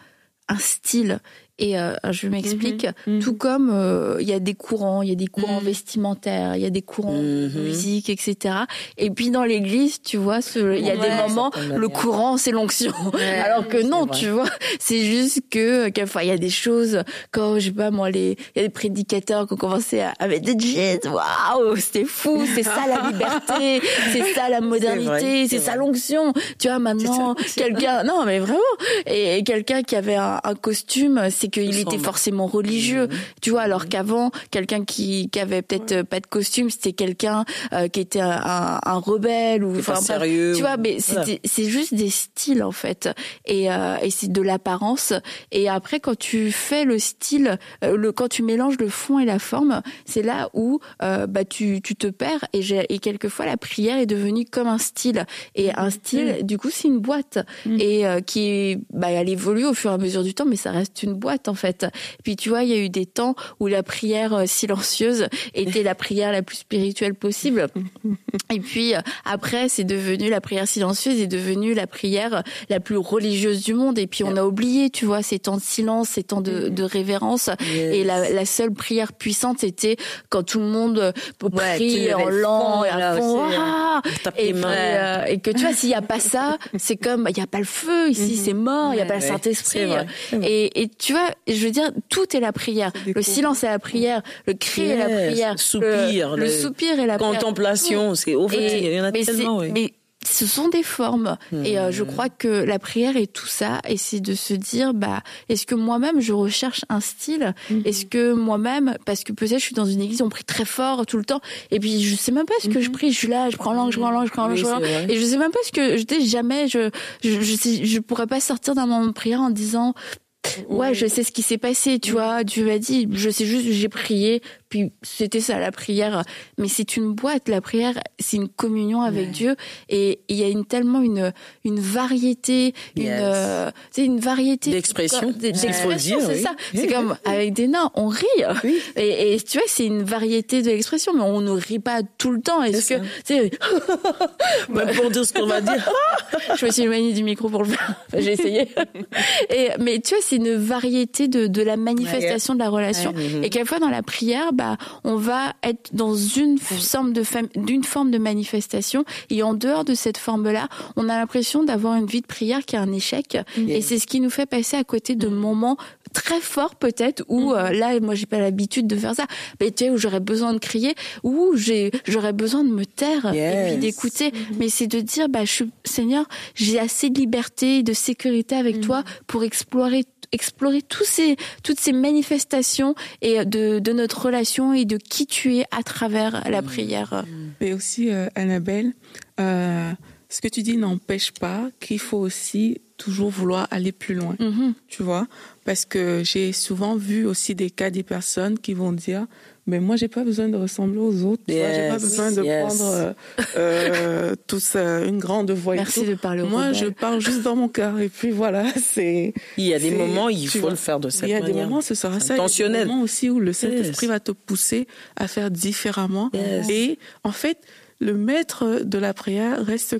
un style. Et euh, je m'explique, Mhm. tout comme euh, il y a des courants, il y a des courants Mhm. vestimentaires, il y a des courants de Mhm. musique, etc. Et puis dans l'église, tu vois, il y a Ouais, des moments, le courant, c'est l'onction. *laughs* Alors que non, vrai. tu vois, c'est juste que quelquefois il y a des choses quand je sais pas moi les il y a des prédicateurs qui ont commencé à, à mettre des jeans, waouh, c'était fou, c'est ça la *laughs* liberté, c'est ça la modernité, c'est ça l'onction. Tu vois maintenant quelqu'un non mais vraiment et, et quelqu'un qui avait un, un costume, c'est qu'il Je était forcément religieux, Mhm. tu vois alors qu'avant quelqu'un qui qui avait peut-être pas de costume, c'était quelqu'un euh, qui était un, un, un rebelle ou sérieux tu ou- vois mais Voilà. c'est juste des styles en fait. Et, euh, et c'est de l'apparence. Et après quand tu fais le style euh, le quand tu mélanges le fond et la forme c'est là où euh, bah tu tu te perds. Et quelquefois la prière est devenue comme un style. Et un style du coup c'est une boîte. Et euh, qui bah elle évolue au fur et à mesure du temps mais ça reste une boîte en fait. Et puis tu vois, il y a eu des temps où la prière euh, silencieuse était la prière la plus spirituelle possible. *laughs* Et puis euh, après, c'est devenu la prière silencieuse est devenue la prière la plus religieuse du monde. Et puis on a oublié, tu vois, ces temps de silence, ces temps de, de révérence. Et la, la, seule prière puissante, c'était quand tout le monde prie en lent et à fond. Ah et, euh, et, que tu vois, s'il n'y a pas ça, c'est comme il n'y a pas le feu ici, mhm. c'est mort, il n'y a pas le Saint Esprit. Et, et, tu vois, je veux dire, tout est la prière. Le silence est la prière, le cri est la prière, soupir, le, soupir est la contemplation. C'est au fait, il y en a tellement. Mais ce sont des formes et euh, je hmm. crois que la prière est tout ça et c'est de se dire bah est-ce que moi-même je recherche un style? Hmm. est-ce que moi-même parce que peut-être je suis dans une église on prie très fort tout le temps et puis je sais même pas ce que je hmm. prie je suis là je prends langue je prends langue je prends langue, je prends langue et je sais même pas ce que je dis jamais je je je pourrais pas sortir d'un moment de prière en disant ouais, je sais ce qui s'est passé, tu vois. Dieu m'a dit, je sais juste, j'ai prié, puis c'était ça la prière. Mais c'est une boîte, la prière, c'est une communion avec Dieu, et il y a une tellement une une variété, une euh, c'est une variété d'expression. D'expression, c'est ça. C'est comme avec des nains, on rit. Et, et, tu vois, c'est une variété de l'expression, mais on ne rit pas tout le temps. Est-ce que, tu *laughs* Même pour dire ce qu'on va dire. *laughs* je me suis éloignée du micro pour le faire. *laughs* j'ai essayé. et mais tu vois, c'est une variété de, de la manifestation de la relation. Et quelquefois dans la prière, bah, on va être dans une forme de d'une forme de manifestation. Et en dehors de cette forme-là, on a l'impression d'avoir une vie de prière qui est un échec. Et c'est ce qui nous fait passer à côté de moments très forts peut-être où euh, là, moi, j'ai pas l'habitude de faire ça. Mais tu sais, où j'aurais besoin de crier, où j'ai j'aurais besoin de me taire et puis d'écouter. Mais c'est de dire, bah, je, Seigneur, j'ai assez de liberté, de sécurité avec toi pour explorer explorer tous ces, toutes ces manifestations et de, de, notre relation et de qui tu es à travers la prière. Mais aussi, euh, Annabelle, euh, ce que tu dis n'empêche pas qu'il faut aussi toujours vouloir aller plus loin, mm-hmm. tu vois, parce que j'ai souvent vu aussi des cas des personnes qui vont dire mais moi j'ai pas besoin de ressembler aux autres Je n'ai j'ai pas besoin de prendre euh, euh *laughs* tous euh, une grande voix merci de parler moi je parle juste dans mon cœur et puis voilà *laughs* c'est il y a des moments il faut le faire de cette manière il y a des moments ce sera ça. Intentionnel. il y a des moments aussi où le Saint Esprit va te pousser à faire différemment. Et en fait le maître de la prière reste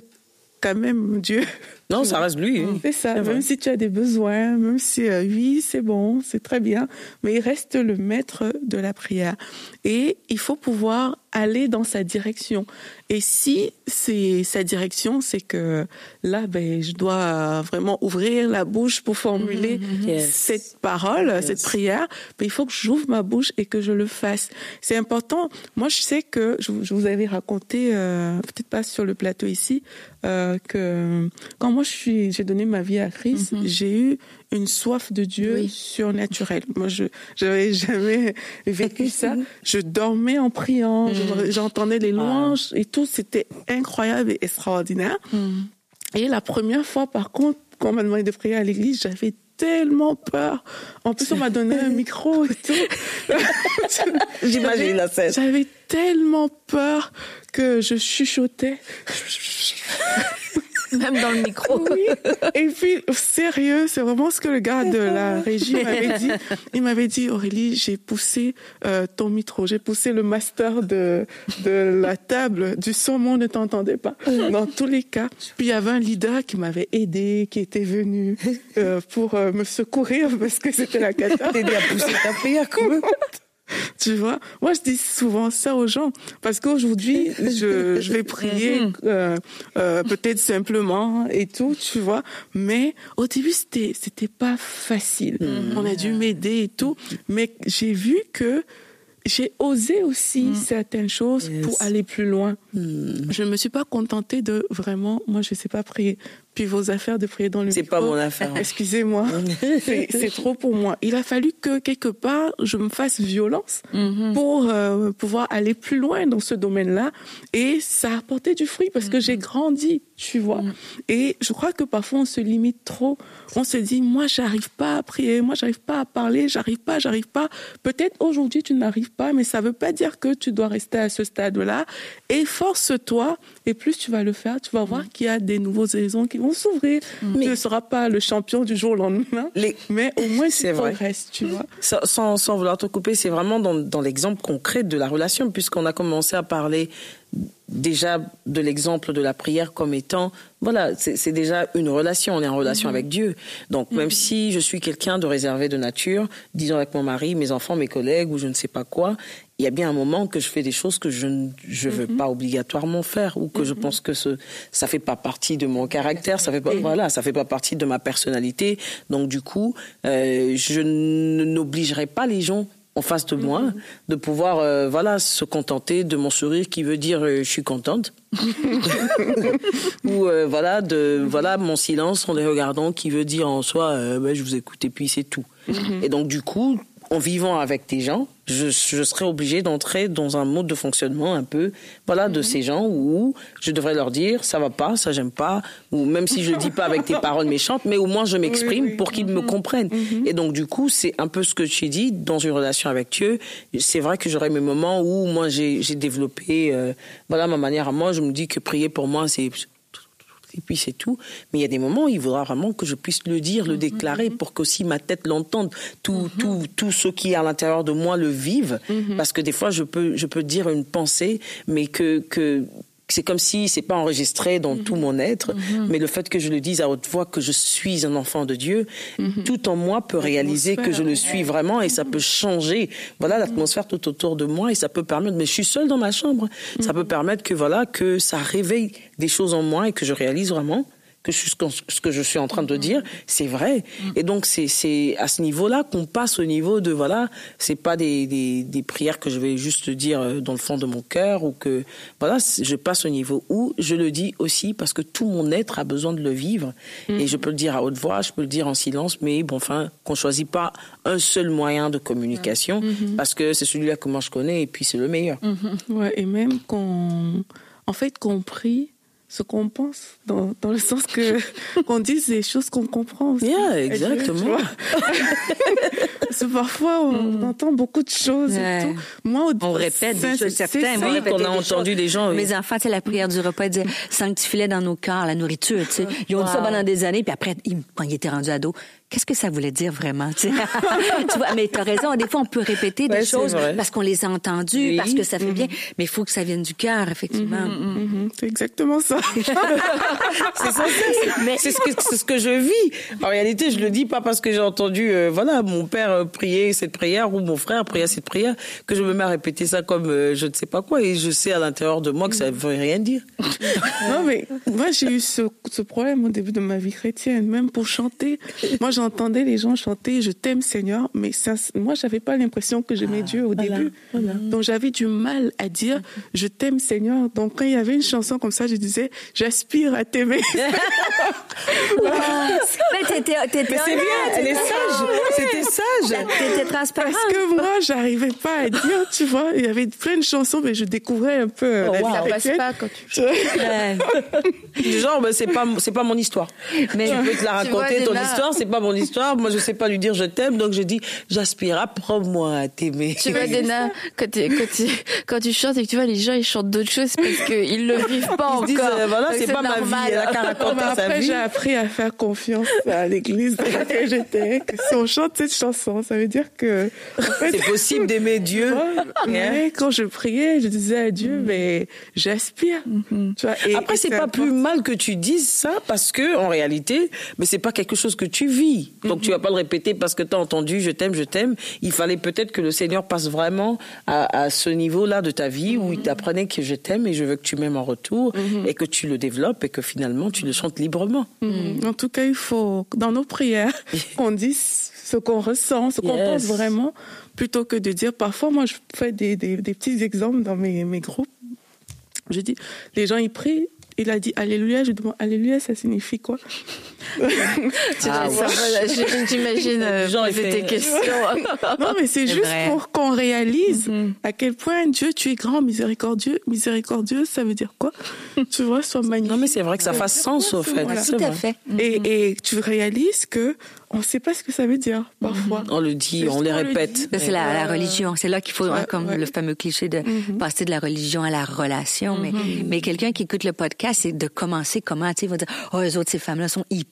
quand même Dieu non, ça reste lui. C'est ça. Même si tu as des besoins, même si euh, oui, c'est bon, c'est très bien, mais il reste le maître de la prière. Et il faut pouvoir aller dans sa direction. Et si c'est sa direction, c'est que là, ben, je dois vraiment ouvrir la bouche pour formuler mm-hmm, mm-hmm. cette parole, cette prière. Ben, il faut que j'ouvre ma bouche et que je le fasse. C'est important. Moi, je sais que je, vous avais raconté, euh, peut-être pas sur le plateau ici, euh, que quand moi je suis, j'ai donné ma vie à Christ, mm-hmm. j'ai eu une soif de Dieu surnaturelle. Moi, je n'avais jamais vécu *laughs* ça. Je dormais en priant, mm. j'entendais les louanges et tout. C'était incroyable et extraordinaire. Mm. Et la première fois, par contre, quand on m'a demandé de prier à l'église, j'avais tellement peur. En plus, on m'a donné un *laughs* micro et tout. *laughs* J'imagine la scène. J'avais tellement peur que je chuchotais. *laughs* Même dans le micro. *laughs* Oui. Et puis, sérieux, c'est vraiment ce que le gars de la *laughs* régie m'avait dit. Il m'avait dit, Aurélie, j'ai poussé euh, ton micro, j'ai poussé le master de, de la table du son, on ne t'entendait pas. Dans tous les cas. Puis il y avait un leader qui m'avait aidé, qui était venu euh, pour euh, me secourir parce que c'était la cata. T'aider à pousser ta prière, *laughs* tu vois, moi je dis souvent ça aux gens parce qu'aujourd'hui je, je vais prier mhm. euh, euh, peut-être simplement et tout, tu vois. Mais au début c'était c'était pas facile. Mhm. On a dû m'aider et tout, mais j'ai vu que j'ai osé aussi mhm. certaines choses pour aller plus loin. Je ne me suis pas contentée de vraiment, moi je sais pas prier puis vos affaires de prier dans le C'est pas mon affaire. *laughs* Excusez-moi. *laughs* c'est trop pour moi. Il a fallu que quelque part je me fasse violence mhm. pour euh, pouvoir aller plus loin dans ce domaine-là et ça a apporté du fruit parce que j'ai mhm. grandi, tu vois. Mhm. Et je crois que parfois on se limite trop. On se dit moi j'arrive pas à prier, moi j'arrive pas à parler, j'arrive pas, j'arrive pas. Peut-être aujourd'hui tu n'arrives pas mais ça veut pas dire que tu dois rester à ce stade-là. Et force-toi et plus tu vas le faire, tu vas voir qu'il y a des nouveaux horizons qui vont s'ouvrir. Tu ne seras pas le champion du jour au lendemain, mais au moins c'est vrai. tu vois. Sans, sans, vouloir te couper, c'est vraiment dans, dans l'exemple concret de la relation, puisqu'on a commencé à parler déjà de l'exemple de la prière comme étant, voilà, c'est déjà une relation, on est en relation mhm. avec Dieu. Donc même mhm. si je suis quelqu'un de réservé de nature, disons avec mon mari, mes enfants, mes collègues ou je ne sais pas quoi, il y a bien un moment que je fais des choses que je ne je veux mhm. pas obligatoirement faire ou que je pense que ce, ça fait pas partie de mon caractère, ça fait pas, voilà, ça fait pas partie de ma personnalité. Donc du coup, euh, je n'obligerai pas les gens en face de moi, mhm. de pouvoir euh, voilà se contenter de mon sourire qui veut dire euh, je suis contente, *laughs* ou euh, voilà de voilà mon silence en les regardant qui veut dire en soi ben, je vous écoute et puis c'est tout. Mhm. Et donc du coup en vivant avec des gens, je, je serais obligée d'entrer dans un mode de fonctionnement un peu, voilà, de mhm. ces gens où je devrais leur dire ça va pas, ça j'aime pas, ou même si je le dis pas avec des *laughs* paroles méchantes, mais au moins je m'exprime pour qu'ils me mhm. comprennent. Mhm. Et donc du coup, c'est un peu ce que tu dis dans une relation avec Dieu. C'est vrai que j'aurais mes moments où moi j'ai développé, euh, voilà, ma manière à moi. Je me dis que prier pour moi c'est et puis c'est tout. Mais il y a des moments où il faudra vraiment que je puisse le dire, le mm-hmm. déclarer, pour qu'aussi ma tête l'entende, tout, mm-hmm. tout, tout ce qui est à l'intérieur de moi le vive, parce que des fois je peux, je peux dire une pensée, mais que, que c'est comme si c'est pas enregistré dans tout mon être, mhm. mais le fait que je le dise à haute voix que je suis un enfant de Dieu, mhm. tout en moi peut réaliser que je le suis vraiment et ça peut changer, voilà, l'atmosphère tout autour de moi et ça peut permettre, mais je suis seule dans ma chambre, ça peut permettre que voilà, que ça réveille des choses en moi et que je réalise vraiment que ce que je suis en train de dire, c'est vrai. Et donc c'est à ce niveau-là qu'on passe au niveau de voilà, c'est pas des, des, des, prières que je vais juste dire euh, dans le fond de mon cœur ou que voilà, je passe au niveau où je le dis aussi parce que tout mon être a besoin de le vivre et je peux le dire à haute voix, je peux le dire en silence, mais bon, enfin, qu'on choisit pas un seul moyen de communication mm-hmm. parce que c'est celui-là que moi je connais et puis c'est le meilleur. Mm-hmm. Ouais, et même qu'on, en fait, qu'on prie ce qu'on pense, dans, dans le sens que *laughs* qu'on dise des choses qu'on comprend aussi. Yeah, exactement. *laughs* Parce que parfois, on mm. entend beaucoup de choses et tout. Moi, on répète des choses certaines. Oui, qu'on a entendu des gens. Mes enfants, c'est la prière du repas, dire sanctifie dans nos cœurs la nourriture, tu sais. Ils ont dit ça pendant des années, puis après, quand ils étaient rendus ados, qu'est-ce que ça voulait dire vraiment tu, *laughs* vois mais tu as raison des fois on peut répéter des choses parce qu'on les a entendues parce que ça fait bien mm-hmm. mais il faut que ça vienne du cœur effectivement. Mm-hmm, mm-hmm. c'est exactement *laughs* ça. C'est ça c'est ce que ce que je vis. En réalité je le dis pas parce que j'ai entendu euh, voilà mon père euh, prier cette prière ou mon frère prier cette prière que je me mets à répéter ça comme euh, je ne sais pas quoi et je sais à l'intérieur de moi que ça ne veut rien dire. Non mais moi j'ai eu ce, ce problème au début de ma vie chrétienne même pour chanter. Moi j'entendais les gens chanter Je t'aime Seigneur, mais ça, moi, j'avais pas l'impression que j'aimais ah, Dieu au début. Donc j'avais du mal à dire Je t'aime Seigneur. Donc quand il y avait une chanson comme ça, je disais J'aspire à t'aimer. *laughs* mais t'étais, c'est bien, elle est sage. C'était sage. T'étais transparente. Parce que moi, j'arrivais pas à dire, tu vois, il y avait plein de chansons, mais je découvrais un peu. Oh, Ça passe pas quand tu. *laughs* Genre, ben, c'est pas, c'est pas mon histoire. Mais je peux te la raconter, ton histoire, c'est pas mon histoire. Moi, je sais pas lui dire je t'aime, donc je dis j'aspire, apprends-moi à t'aimer. Tu vois, Dena, quand, tu, quand, tu, quand tu chantes et que tu vois les gens ils chantent d'autres choses parce qu'ils le vivent pas encore. Disent, euh, voilà, c'est pas ma vie, elle a qu'à raconter sa vie. j'ai appris à faire confiance à l'église dans laquelle j'étais. Si on chante cette chanson, ça veut dire que c'est possible d'aimer Dieu. mais quand je priais, je disais à Dieu, mais j'aspire. Tu vois, et, Après, c'est pas plus mal que tu dises ça parce que en réalité, mais c'est pas quelque chose que tu vis. Donc tu vas pas le répéter parce que tu as entendu je t'aime, je t'aime. Il fallait peut-être que le Seigneur passe vraiment à, ce niveau-là de ta vie où il t'apprenait que je t'aime et je veux que tu m'aimes en retour mhm. et que tu le développes et que finalement tu le chantes librement. Mhm. En tout cas, il faut dans nos prières *laughs* qu'on dise ce qu'on ressent, ce qu'on pense vraiment, plutôt que de dire parfois moi je fais des, des, petits exemples dans mes, mes groupes. Je dis les gens ils prient il a dit Alléluia. Je demande Alléluia, ça signifie quoi? *laughs* ah, J'imagine euh, poser tes questions. *laughs* non, mais c'est juste pour qu'on réalise mm-hmm. à quel point Dieu, tu es grand, miséricordieux. Miséricordieux, ça veut dire quoi? *laughs* Tu vois, soit magnifique. Non, mais c'est vrai que ça fasse sens, au fait. Tout à fait. Et, et tu réalises que on ne sait pas ce que ça veut dire parfois. On le dit, on les répète. C'est la, la, religion. C'est là qu'il faut, comme le fameux cliché de mm-hmm. passer de la religion à la relation. Mais, mm-hmm. mais quelqu'un qui écoute le podcast, c'est de commencer comment, tu sais, va dire, oh, les autres, ces femmes-là sont hyper,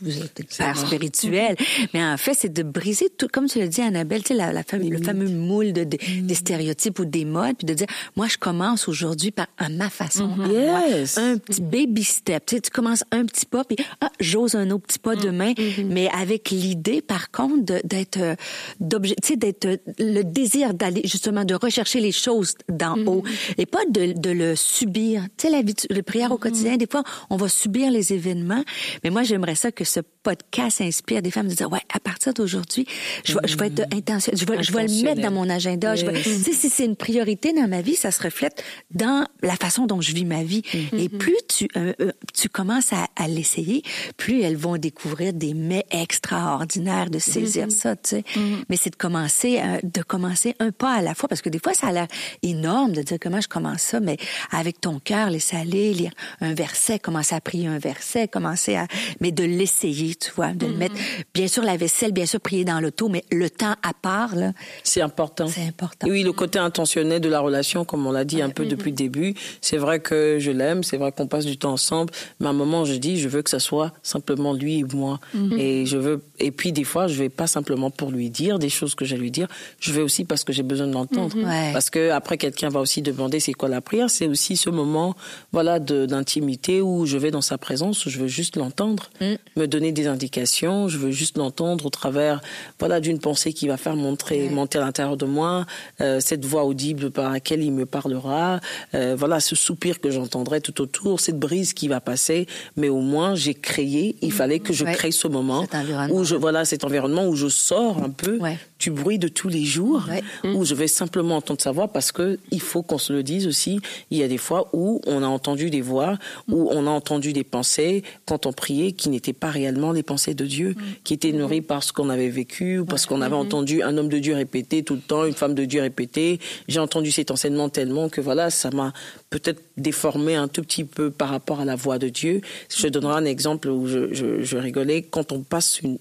vous êtes hyper spirituelles. mais en fait, c'est de briser tout, comme tu l'as dit, Annabelle, tu sais, la, la le fameux moule de, des stéréotypes ou des modes, puis de dire, moi, je commence aujourd'hui par à ma façon. Yes. Un petit baby step. Tu sais, tu commences un petit pas, puis ah, j'ose un autre petit pas demain, mais avec l'idée, par contre, d'être, euh, d'objectif, d'être euh, le désir d'aller justement de rechercher les choses d'en haut et pas de, de le subir. Tu sais, la vie, le prière au quotidien, des fois, on va subir les événements, mais moi, j'aimerais ça que ce podcast inspire des femmes de dire, ouais, à partir d'aujourd'hui, je, vais, je vais être intentionnelle, je vais, je vais le mettre dans mon agenda. Je vais, tu sais, si c'est une priorité dans ma vie, ça se reflète dans la façon dont je vis ma vie. Et plus tu, euh, tu commences à, à l'essayer, plus elles vont découvrir des mets extraordinaires, de saisir mm-hmm. ça, tu sais. Mm-hmm. Mais c'est de commencer, euh, de commencer un pas à la fois, parce que des fois, ça a l'air énorme de dire comment je commence ça, mais avec ton cœur, laisser aller, lire un verset, commencer à prier un verset, commencer à, mais de l'essayer, tu vois, de le mm-hmm. mettre, bien sûr, la vaisselle, bien sûr, prier dans l'auto, mais le temps à part, là. C'est important. C'est important. Oui, le côté intentionnel de la relation, comme on l'a dit un peu depuis le début, c'est vrai que je l'aime, c'est vrai qu'on passe du temps ensemble, mais à un moment, je dis, je veux que ça soit simplement lui et moi. Mhm. Et je veux, et puis des fois, je vais pas simplement pour lui dire des choses que j'ai à lui dire, je vais aussi parce que j'ai besoin de l'entendre. Parce que après, quelqu'un va aussi demander c'est quoi la prière. C'est aussi ce moment, voilà, d'intimité où je vais dans sa présence, où je veux juste l'entendre, mhm. me donner des indications, je veux juste l'entendre au travers, voilà, d'une pensée qui va faire montrer, monter à l'intérieur de moi, euh, cette voix audible par laquelle il me parlera, euh, voilà, ce soupir que j'entendrai tout autour, cette brise qui va passer, mais au moins j'ai créé, il fallait que je crée ce moment où je voilà cet environnement où je sors un peu du bruit de tous les jours, où je vais simplement entendre sa voix parce que il faut qu'on se le dise aussi. Il y a des fois où on a entendu des voix, où on a entendu des pensées quand on priait qui n'étaient pas réellement les pensées de Dieu, mm. qui étaient nourries par ce qu'on avait vécu ou parce qu'on avait mm-hmm. entendu un homme de Dieu répéter tout le temps, une femme de Dieu répéter. J'ai entendu cet enseignement tellement que voilà, ça m'a peut-être déformé un tout petit peu par rapport à la voix de Dieu. Je donnerai un exemple où je, je, je rigolais. Quand on passe une,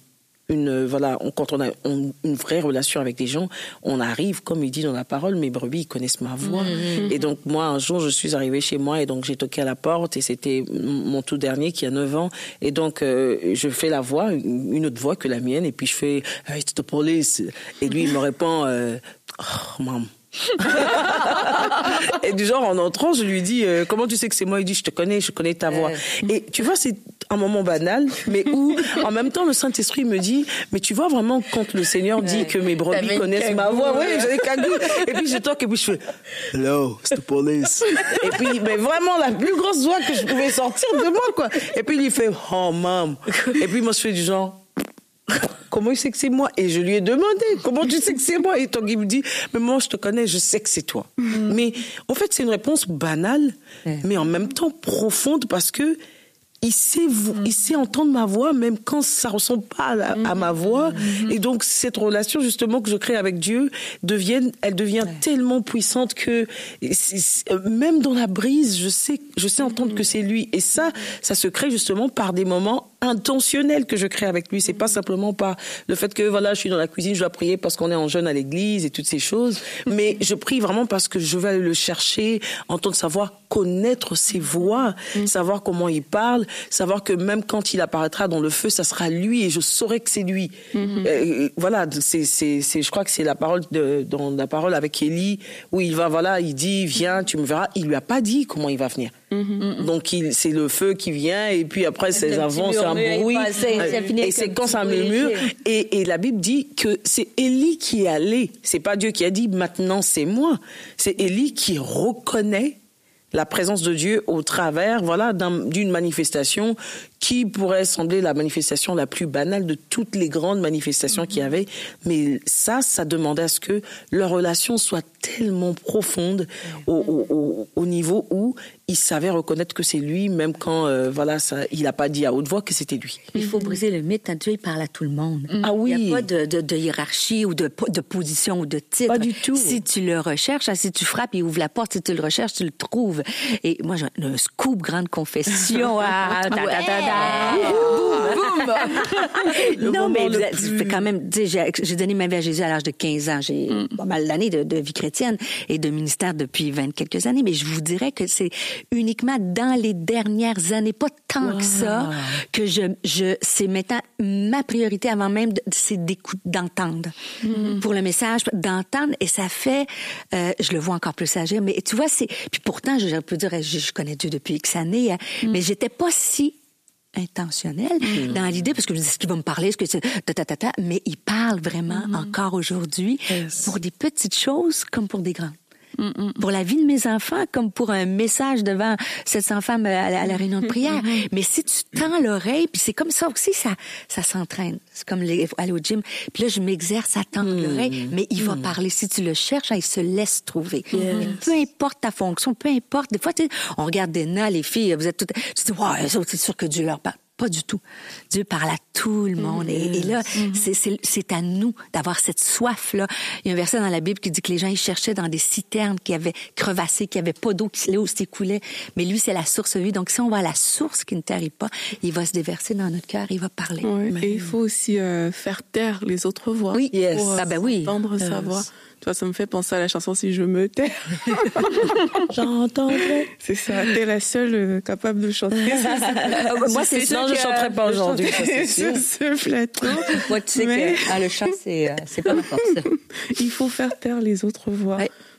une voilà, quand on a une vraie relation avec des gens, on arrive, comme il dit dans la parole, mes brebis ils connaissent ma voix. Mmh. Et donc moi un jour je suis arrivée chez moi et donc j'ai toqué à la porte et c'était mon tout dernier qui a 9 ans et donc euh, je fais la voix, une autre voix que la mienne et puis je fais hey, it's the police et lui il me répond euh, oh, maman et du genre, en entrant, je lui dis, euh, comment tu sais que c'est moi? Il dit, je te connais, je connais ta voix. Et tu vois, c'est un moment banal, mais où, en même temps, le Saint-Esprit me dit, mais tu vois vraiment quand le Seigneur dit que mes brebis connaissent ma voix, oui, j'avais cagou. Et puis je toque et puis je fais, hello, it's the police. Et puis, mais vraiment la plus grosse voix que je pouvais sortir de moi, quoi. Et puis il fait, oh, mam. Et puis moi, je fais du genre, *laughs* comment il sait que c'est moi? Et je lui ai demandé, comment tu sais que c'est moi? Et donc il me dit, mais moi je te connais, je sais que c'est toi. Mm. Mais en fait, c'est une réponse banale, mais en même temps profonde parce que il sait, vous, il sait entendre ma voix, même quand ça ressemble pas à, ma voix. Et donc, cette relation, justement, que je crée avec Dieu, devienne, elle devient tellement puissante que, même dans la brise, je sais, je sais entendre que c'est lui. Et ça, ça se crée justement par des moments intentionnel que je crée avec lui. C'est pas simplement par le fait que voilà, je suis dans la cuisine, je dois prier parce qu'on est en jeûne à l'église et toutes ces choses. Mais je prie vraiment parce que je vais aller le chercher, entendre sa voix, connaître ses voix, mm. savoir comment il parle, savoir que même quand il apparaîtra dans le feu, ça sera lui et je saurai que c'est lui. Mm-hmm. Euh, voilà, c'est, c'est, c'est, je crois que c'est la parole de, dans la parole avec Élie où il va, voilà, il dit, viens, tu me verras. Il lui a pas dit comment il va venir. Mm-hmm. Donc c'est le feu qui vient et puis après c'est avant c'est un bruit et c'est quand ça murmure et, et la Bible dit que c'est Élie qui est allé, c'est pas Dieu qui a dit maintenant c'est moi, c'est Élie qui reconnaît la présence de Dieu au travers voilà d'une manifestation qui pourrait sembler la manifestation la plus banale de toutes les grandes manifestations qu'il y avait. Mais ça, ça demandait à ce que leur relation soit tellement profonde au, au, niveau où il savait reconnaître que c'est lui, même quand euh, voilà, ça, il n'a pas dit à haute voix que c'était lui. Il faut briser le mythe. Dieu, il parle à tout le monde. Ah oui. Il n'y a pas de, de, de, hiérarchie ou de, de position ou de titre. Pas du tout. Si tu le recherches, si tu frappes, il ouvre la porte. Si tu le recherches, tu le trouves. Et moi, j'ai un scoop grande confession. *laughs* ah, non, mais vous quand même, j'ai donné ma vie à Jésus à l'âge de 15 ans. J'ai mm. pas mal d'années de, de, vie chrétienne et de ministère depuis 20 quelques années, mais je vous dirais que c'est uniquement dans les dernières années, pas tant que ça, que je, je c'est maintenant ma priorité avant même, c'est d'écouter, d'entendre. Mm. Pour le message, d'entendre, et ça fait, euh, je le vois encore plus agir, mais tu vois, c'est, puis pourtant, je, peux dire, je, je connais Dieu depuis X années, hein, mm. mais j'étais pas si intentionnel mm. dans l'idée parce que je dis ce qu'il va me parler ce que c'est ta, ta, ta, ta, mais il parle vraiment mm. encore aujourd'hui pour des petites choses comme pour des grandes pour la vie de mes enfants comme pour un message devant 700 femmes à la, à la réunion de prière. Mais si tu tends l'oreille, puis c'est comme ça aussi, ça, ça s'entraîne. C'est comme les, aller au gym. Puis là, je m'exerce à tendre mm. l'oreille, mais il va mm. parler. Si tu le cherches, il se laisse trouver. Peu importe ta fonction, peu importe. Des fois, on regarde des nains, les filles, vous êtes toutes, tu dis, ouais, c'est sûr que Dieu leur parle. Pas du tout. Dieu parle à tout le monde. Et, là, mm-hmm. c'est à nous d'avoir cette soif-là. Il y a un verset dans la Bible qui dit que les gens, ils cherchaient dans des citernes qui avaient crevassé, qui avaient pas d'eau, qui s'écoulait. Mais lui, c'est la source de vie. Donc, si on va à la source qui ne tarit pas, il va se déverser dans notre cœur, il va parler. et il faut aussi euh, faire taire les autres voix. Oui, pour, euh, ah ben oui. entendre sa voix ça me fait penser à la chanson Si je me tais. *laughs* J'entendrai. C'est ça. T'es la seule euh, capable de chanter. *laughs* Moi, c'est sûr. que je chanterai pas aujourd'hui. Sur ce plateau. *laughs* Moi, tu sais que ah, le chant, c'est, euh, pas ma force. Il faut faire taire les autres voix.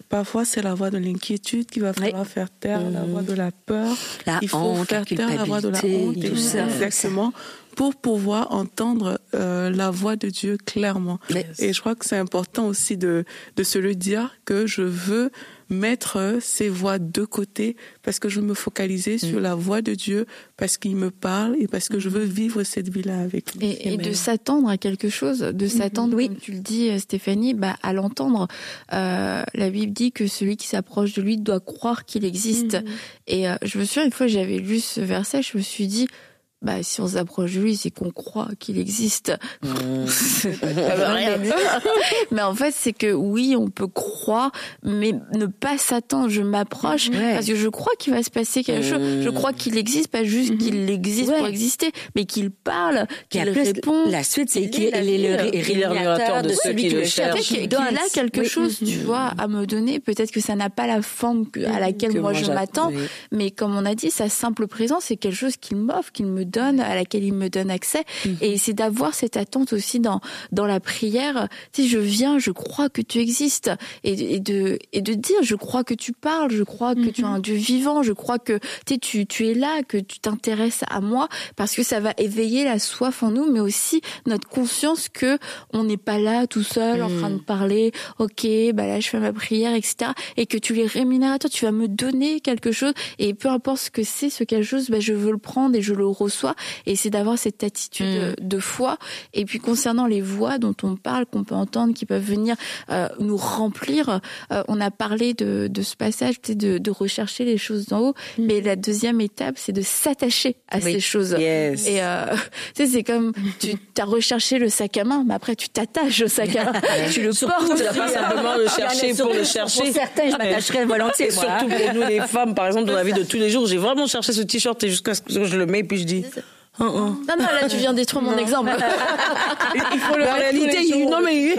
Parfois, c'est la voix de l'inquiétude qui va falloir faire taire, la voix de la peur. La Il faut honte, faire taire la voix de la honte. Tout ça. Exactement pour pouvoir entendre euh, la voix de Dieu clairement. Et je crois que c'est important aussi de, de se le dire que je veux mettre ces voix de côté parce que je veux me focaliser sur mm. la voix de Dieu, parce qu'il me parle et parce que je veux vivre cette vie-là avec lui. Et, et de s'attendre à quelque chose, de mm-hmm. s'attendre, oui. comme tu le dis euh, Stéphanie, bah, à l'entendre. Euh, la Bible dit que celui qui s'approche de lui doit croire qu'il existe. Mm-hmm. Et euh, je me souviens une fois j'avais lu ce verset, je me suis dit, bah, si on s'approche de lui, c'est qu'on croit qu'il existe. Mmh. *laughs* mais en fait, c'est que oui, on peut croire, mais ne pas s'attendre. Je m'approche parce que je crois qu'il va se passer quelque chose. Je crois qu'il existe, pas juste mmh. qu'il existe pour exister, mais qu'il parle, qu'il répond. La suite, c'est qu'il est le rémunérateur de ceux qui le cherchent. Qu'il a quelque chose, tu vois, à me donner. Peut-être que ça n'a pas la forme à laquelle moi, je m'attends, mais comme on a dit, sa simple présence, c'est quelque chose qu'il m'offre, qu'il me donne à laquelle il me donne accès. Mhm. Et c'est d'avoir cette attente aussi dans dans la prière. Tu sais, je viens, je crois que tu existes, et, de et de dire, je crois que tu parles, je crois que tu es un mhm. Dieu vivant, je crois que tu tu es là, que tu t'intéresses à moi, parce que ça va éveiller la soif en nous, mais aussi notre conscience que on n'est pas là tout seul en train de mhm. parler. Ok, bah là je fais ma prière, etc. Et que tu es rémunérateur, tu vas me donner quelque chose, et peu importe ce que c'est, ce quelque chose, bah je veux le prendre et je le reçois et c'est d'avoir cette attitude mm. de foi. Et puis concernant les voix dont on parle, qu'on peut entendre, qui peuvent venir euh, nous remplir, euh, on a parlé de, de ce passage, de, de rechercher les choses d'en haut, mm. mais la deuxième étape, c'est de s'attacher à ces choses. Yes. Et euh, *laughs* tu sais, c'est comme tu *laughs* as recherché le sac à main, mais après tu t'attaches au sac à main, *laughs* tu le portes. Tu vas pas simplement le chercher pour le chercher. Pour certains, je m'attacherais volontiers. Moi, surtout pour nous les femmes, par exemple, dans la vie de tous les jours, j'ai vraiment cherché ce t-shirt et jusqu'à ce que je le mets, puis je dis kids Oh, oh. Non, non, là, tu viens détruire mon exemple. *laughs* il faut le en réalité, il, non, mais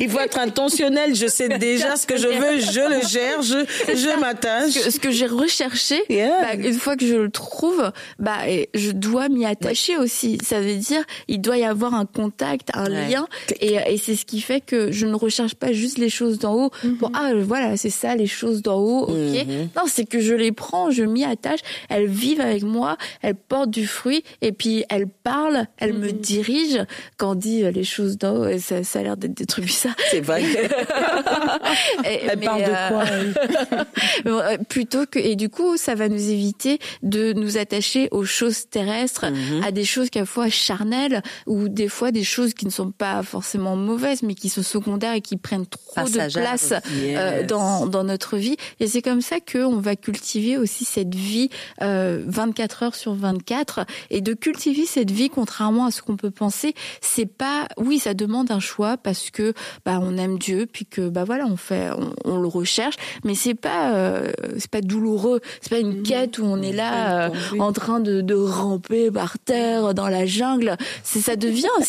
il, faut être intentionnel. Je sais *laughs* déjà ce que je veux, je le gère, je, je m'attache. Ce que, j'ai recherché, bah, une fois que je le trouve, bah, je dois m'y attacher aussi. Ça veut dire, il doit y avoir un contact, un lien. Et, et c'est ce qui fait que je ne recherche pas juste les choses d'en haut mm-hmm. ah, voilà, c'est ça, les choses d'en haut, ok. Mm-hmm. Non, c'est que je les prends, je m'y attache, elles vivent avec moi, elles portent du fruit et puis elle parle, elle me mhm. dirige. Quand on dit euh, les choses d'en haut, ça, ça a l'air d'être des trucs bizarres. C'est vrai. *laughs* elle parle de quoi *laughs* euh, Plutôt que et du coup, ça va nous éviter de nous attacher aux choses terrestres, mhm. à des choses quelquefois charnelles ou des fois des choses qui ne sont pas forcément mauvaises, mais qui sont secondaires et qui prennent trop de place euh, dans dans notre vie. Et c'est comme ça que on va cultiver aussi cette vie 24 heures sur 24 et de cultiver cette vie, contrairement à ce qu'on peut penser, c'est pas, oui, ça demande un choix parce que bah on aime Dieu, puis que bah voilà, on fait, on, le recherche, mais c'est pas, euh, c'est pas douloureux, c'est pas une quête où on est là euh, en train de, de ramper par terre dans la jungle. C'est ça devient, *laughs*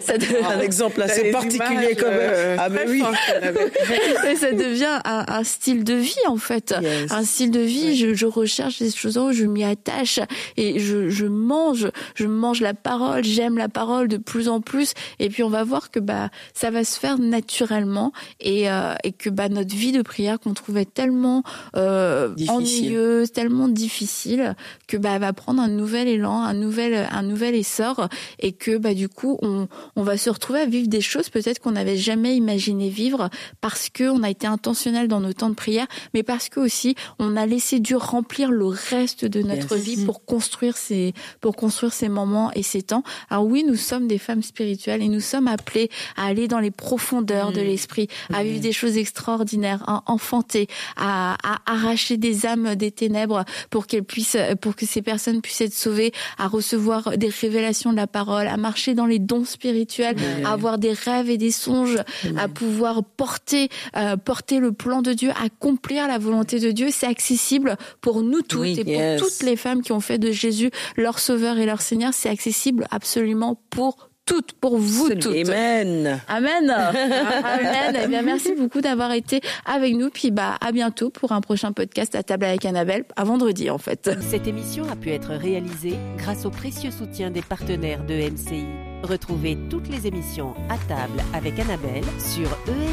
ça un exemple assez particulier comme euh, ah ben oui, *laughs* ça devient un, un, style de vie en fait, un style de vie. Je, je recherche des choses, je m'y attache et je, je mange, je mange la parole, j'aime la parole de plus en plus. Et puis on va voir que bah ça va se faire naturellement et, euh, et que bah notre vie de prière qu'on trouvait tellement euh, ennuyeuse, tellement difficile, que bah elle va prendre un nouvel élan, un nouvel un nouvel essor et que bah du coup on on va se retrouver à vivre des choses peut-être qu'on n'avait jamais imaginé vivre parce que on a été intentionnel dans nos temps de prière, mais parce que aussi on a laissé Dieu remplir le reste de notre vie pour construire ces pour construire ces moments et ces temps. Alors oui, nous sommes des femmes spirituelles et nous sommes appelées à aller dans les profondeurs de mm. l'esprit, à vivre mm. des choses extraordinaires, à enfanter, à, à arracher des âmes des ténèbres pour qu'elles puissent, pour que ces personnes puissent être sauvées, à recevoir des révélations de la parole, à marcher dans les dons spirituels, à avoir des rêves et des songes, à pouvoir porter, euh, porter le plan de Dieu, accomplir la volonté de Dieu. C'est accessible pour nous toutes et pour toutes les femmes qui ont fait de Jésus leur sauveur et leur Seigneur. C'est accessible absolument pour toutes, pour vous toutes. Amen. Amen. *laughs* Amen. Eh bien, merci beaucoup d'avoir été avec nous. Puis, bah, à bientôt pour un prochain podcast à table avec Annabelle, à vendredi, en fait. Cette émission a pu être réalisée grâce au précieux soutien des partenaires de MCI. Retrouvez toutes les émissions à table avec Annabelle sur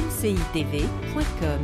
encitv.com.